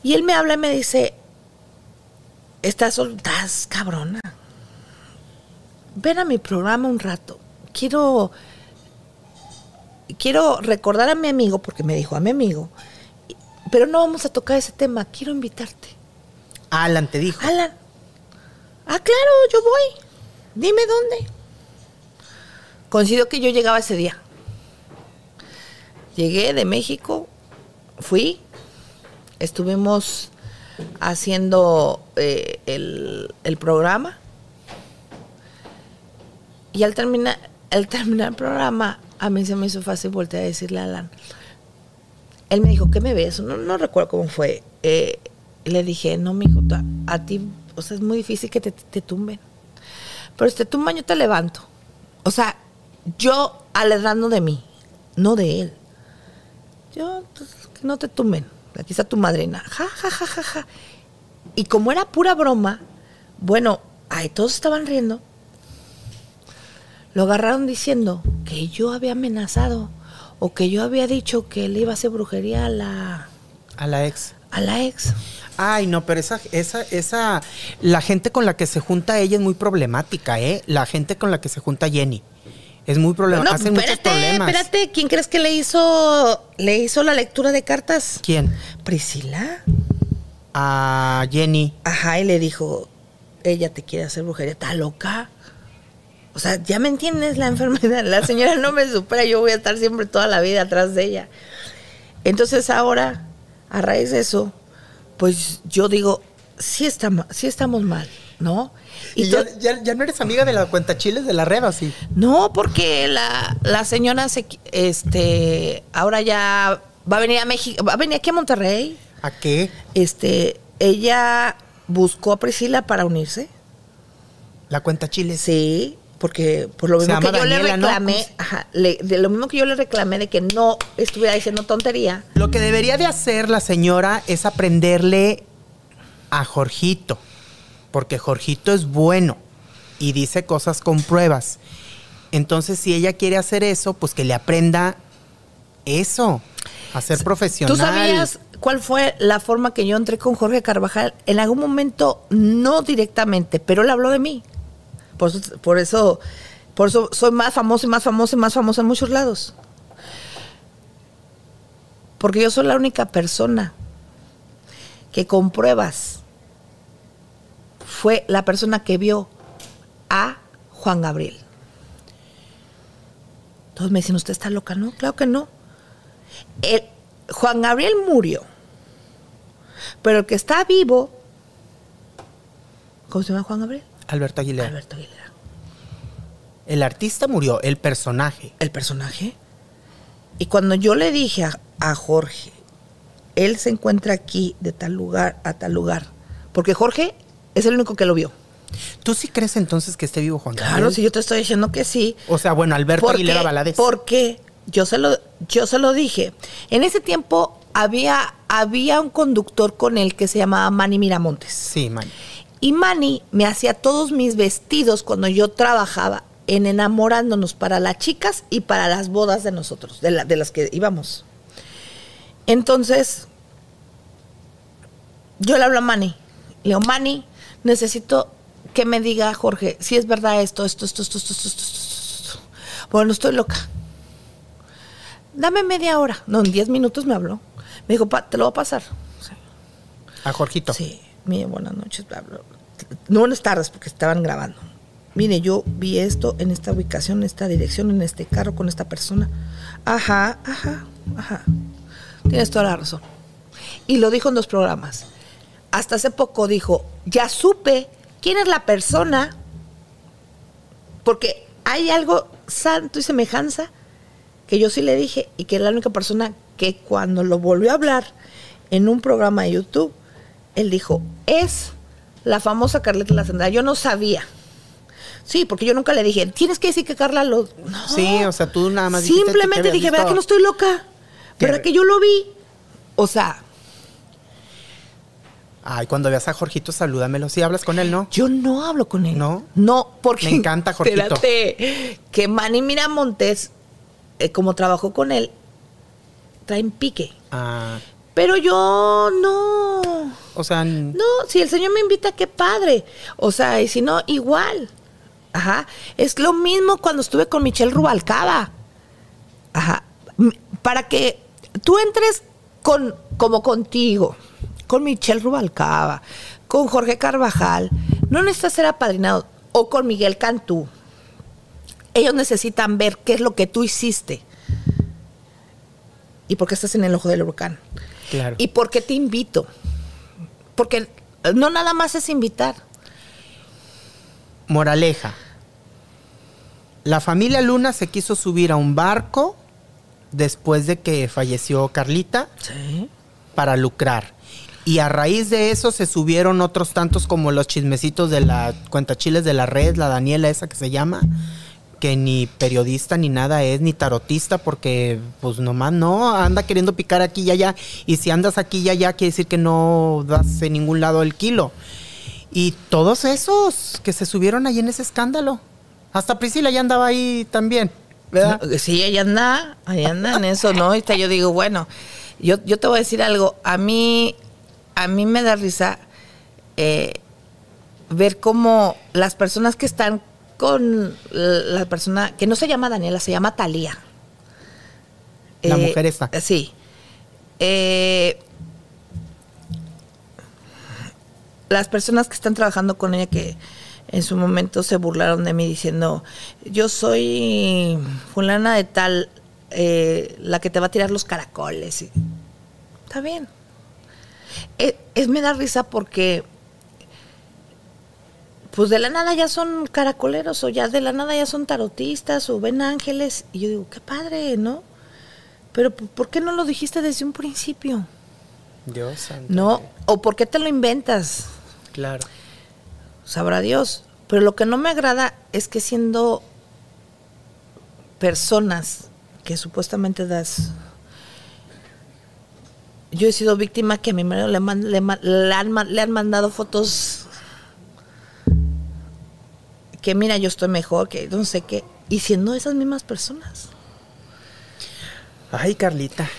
Y él me habla y me dice, estás, estás cabrona. Ven a mi programa un rato. Quiero, quiero recordar a mi amigo, porque me dijo a mi amigo, pero no vamos a tocar ese tema. Quiero invitarte. Alan te dijo. Alan. Ah, claro, yo voy. Dime dónde. Coincidió que yo llegaba ese día. Llegué de México, fui, estuvimos haciendo eh, el, el programa y al terminar, al terminar el programa a mí se me hizo fácil voltear a decirle a Alan. Él me dijo, ¿qué me ves? No, no recuerdo cómo fue. Eh, le dije, no, mijo, a ti, o sea, es muy difícil que te, te tumben. Pero si te tumban, yo te levanto. O sea, yo alegrando de mí, no de él. Yo, pues, que no te tumben. Aquí está tu madrina. Ja, ja, ja, ja, ja. Y como era pura broma, bueno, ay, todos estaban riendo. Lo agarraron diciendo que yo había amenazado o que yo había dicho que le iba a hacer brujería a la, A la ex. a la ex. Ay, no, pero esa, esa, esa, la gente con la que se junta ella es muy problemática, ¿eh? La gente con la que se junta Jenny. Es muy problemática. No, Hacen muchos espérate, problemas. espérate. ¿Quién crees que le hizo, le hizo la lectura de cartas? ¿Quién? Priscila. A Jenny. Ajá, y le dijo, ella te quiere hacer brujería, está loca. O sea, ya me entiendes la <laughs> enfermedad. La señora no me supera, yo voy a estar siempre toda la vida atrás de ella. Entonces ahora, a raíz de eso, pues yo digo, sí, está, sí estamos mal, ¿no? Y, ya, ya- ya no eres amiga de la cuenta chiles de la red, ¿o sí? No, porque la, la señora se, este, ahora ya va a venir a México, va a venir aquí a Monterrey. ¿A qué? Este, ella buscó a Priscila para unirse. La cuenta chiles. Sí, porque por lo mismo que yo le reclamé, ¿Cómo se- ajá, le- de lo mismo que yo le reclamé de que no estuviera diciendo tontería. Lo que debería de hacer la señora es aprenderle a Jorgito, porque Jorgito es bueno y dice cosas con pruebas. Entonces, si ella quiere hacer eso, pues que le aprenda eso, a ser profesional. ¿Tú sabías cuál fue la forma que yo entré con Jorge Carvajal. En algún momento, no directamente, pero él habló de mí. Por eso, por eso, soy más famoso y más famoso y más famoso en muchos lados. Porque yo soy la única persona que con pruebas fue la persona que vio a Juan Gabriel. Todos me dicen, ¿usted está loca? No, claro que no. El, Juan Gabriel murió. Pero el que está vivo, ¿cómo se llama Juan Gabriel? Alberto Aguilera. Alberto Aguilera. El artista murió, el personaje. El personaje. Y cuando yo le dije a, a Jorge, él se encuentra aquí de tal lugar a tal lugar, porque Jorge es el único que lo vio. ¿Tú sí crees entonces que esté vivo Juan Gabriel? Claro, si yo te estoy diciendo que sí. O sea, bueno, Alberto Porque- Aguilera Valadez. Porque yo se lo, yo se lo dije. En ese tiempo había, había un conductor con él que se llamaba Manny Miramontes. Sí, man. Y Manny me hacía todos mis vestidos cuando yo trabajaba en enamorándonos para las chicas y para las bodas de nosotros, de, las que íbamos. Entonces, yo le hablo a Manny. Le digo, Manny, necesito que me diga Jorge si es verdad esto, esto, esto, esto, esto, esto, esto. Bueno, estoy loca. Dame media hora. No, en 10 minutos me habló. Me dijo, te lo voy a pasar. A Jorgito. Sí, mire, buenas noches, bla, bla, no buenas tardes, porque estaban grabando. Mire, yo vi esto en esta ubicación, en esta dirección, en este carro, con esta persona. Ajá, ajá, ajá. Tienes toda la razón. Y lo dijo en dos programas. Hasta hace poco dijo, ya supe quién es la persona, porque hay algo santo y semejanza que yo sí le dije y que es la única persona que cuando lo volvió a hablar en un programa de YouTube, él dijo, es la famosa Carlita Lacendra. Yo no sabía. Sí, porque yo nunca le dije, tienes que decir que Carla lo... No. Sí, o sea, tú nada más Simplemente dije, ¿verdad que no estoy loca? ¿Verdad Que- yo lo vi? O sea, Ay, cuando veas a Jorgito, salúdamelo. Sí, hablas con él, ¿no? yo no hablo con él. ¿No? No, porque... Me encanta, <laughs> Jorgito. Espérate, que Manny Miramontes, eh, como trabajó con él, traen pique. Ah, Pero yo no... o sea, No, si el Señor me invita, qué padre. O sea, y si no, igual. Ajá. Es lo mismo cuando estuve con Michelle Rubalcaba. Ajá. Para que tú entres con, como contigo, con Michelle Rubalcaba, con Jorge Carvajal, no necesitas ser apadrinado, o con Miguel Cantú. Ellos necesitan ver qué es lo que tú hiciste. Y por qué estás en el ojo del huracán. Claro. ¿Y por qué te invito? Porque no nada más es invitar. Moraleja. La familia Luna se quiso subir a un barco después de que falleció Carlita Sí. para lucrar. Y a raíz de eso se subieron otros tantos como los chismecitos de la cuentachiles de la red, la Daniela esa que se llama, que ni periodista ni nada es, ni tarotista, porque pues nomás no, anda queriendo picar aquí y allá. Y si andas aquí y allá, quiere decir que no das en ningún lado el kilo. Y todos esos que se subieron ahí en ese escándalo. Hasta Priscila ya andaba ahí también, ¿verdad? Sí, ella anda, ella anda en eso, ¿no? Ahorita yo digo, bueno, yo, yo te voy a decir algo. A mí, a mí me da risa eh, ver cómo las personas que están con la persona, que no se llama Daniela, se llama Talía. La mujer esta. Sí. Eh, las personas que están trabajando con ella que en su momento se burlaron de mí diciendo, yo soy fulana de tal, eh, la que te va a tirar los caracoles. Está bien. Es, es- me da risa porque pues de la nada ya son caracoleros o ya de la nada ya son tarotistas o ven ángeles. Y yo digo, qué padre, ¿no? Pero ¿por qué no lo dijiste desde un principio? Dios santo. ¿No? ¿O por qué te lo inventas? Claro. Sabrá Dios. Pero lo que no me agrada es que siendo personas que supuestamente das... Yo he sido víctima que a mi marido le, man- le han, le han mandado fotos que mira, yo estoy mejor, que no sé qué, y siendo esas mismas personas. Ay, Carlita.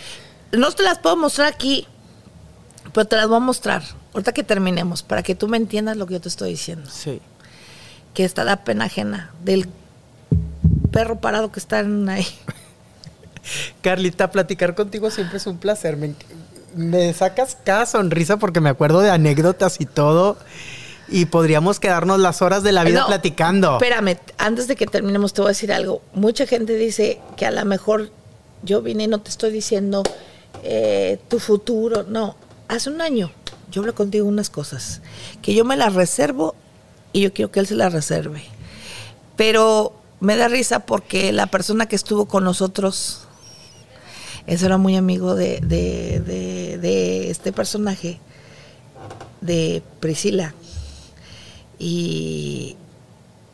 No te las puedo mostrar aquí, Pero te las voy a mostrar, ahorita que terminemos, para que tú me entiendas lo que yo te estoy diciendo. Sí. Que está la pena ajena del perro parado que están ahí. Carlita, platicar contigo siempre es un placer. Me, me sacas cada sonrisa porque me acuerdo de anécdotas y todo. Y podríamos quedarnos las horas de la vida No, platicando. Espérame, antes de que terminemos te voy a decir algo. Mucha gente dice que a lo mejor yo vine y no te estoy diciendo eh, tu futuro. No, hace un año yo hablé contigo unas cosas que yo me las reservo y yo quiero que él se las reserve. Pero me da risa porque la persona que estuvo con nosotros, ese era muy amigo de, de- de- de este personaje, de Priscila. Y,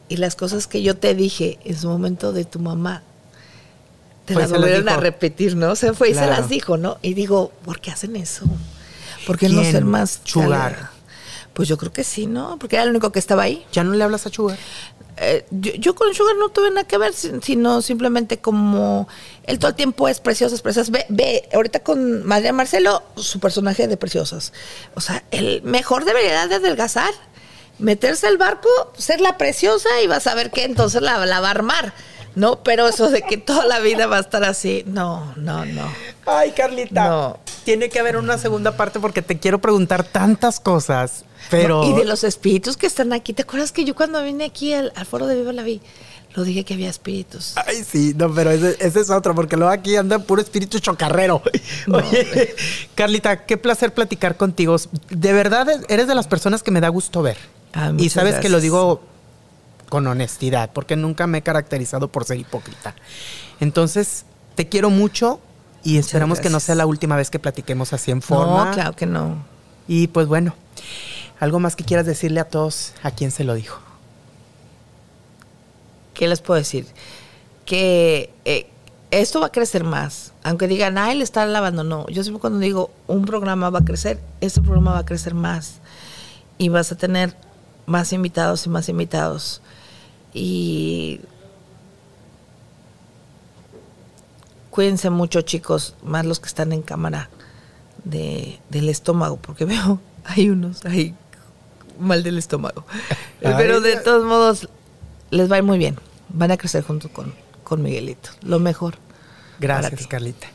y las cosas que yo te dije en su momento de tu mamá, te Fue y las volvieron a repetir, ¿no? Se fue y Claro. se las dijo, ¿no? Y digo, ¿por qué hacen eso? ¿Por qué no ser más cálida? Pues yo creo que sí, ¿no? Porque era el único que estaba ahí. ¿Ya no le hablas a Sugar? Eh, yo, yo con Sugar no tuve nada que ver, sin- sino simplemente como él todo el tiempo es Preciosas, Preciosas. Ve, ve, ahorita con Madre Marcelo, su personaje de Preciosas. O sea, el mejor debería de adelgazar, meterse al barco, ser la preciosa y vas a ver que entonces la, la va a armar. No, pero eso de que toda la vida va a estar así, no, no, no. Ay, Carlita. No. Tiene que haber una segunda parte porque te quiero preguntar tantas cosas. Pero. No, y de los espíritus que están aquí, ¿te acuerdas que yo cuando vine aquí al, al foro de Viva la Vi, lo dije que había espíritus? Ay, sí, no, pero ese, ese es otro, porque luego aquí anda puro espíritu chocarrero. <laughs> Oye, Carlita, qué placer platicar contigo. De verdad, eres de las personas que me da gusto ver. Ah, y sabes que lo digo con honestidad, porque nunca me he caracterizado por ser hipócrita. Entonces, te quiero mucho y esperamos que no sea la última vez que platiquemos así en forma. No, claro que no. Y pues bueno, algo más que quieras decirle a todos a quien se lo dijo. ¿Qué les puedo decir? Que eh, esto va a crecer más. Aunque digan, ah, él está lavando. No, yo siempre cuando digo un programa va a crecer, este programa va a crecer más. Y vas a tener más invitados y más invitados. Y cuídense mucho, chicos, más los que están en cámara de, del estómago, porque <laughs> veo, hay unos ahí mal del estómago. <laughs> Pero de todos modos, les va a ir muy bien. Van a crecer junto con, con Miguelito. Lo mejor. Gracias. Carlita.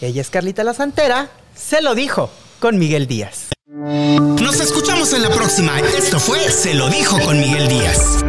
Ella es Carlita la Santera. Se lo dijo con Miguel Díaz. Nos escuchamos en la próxima. Esto fue Se lo dijo con Miguel Díaz.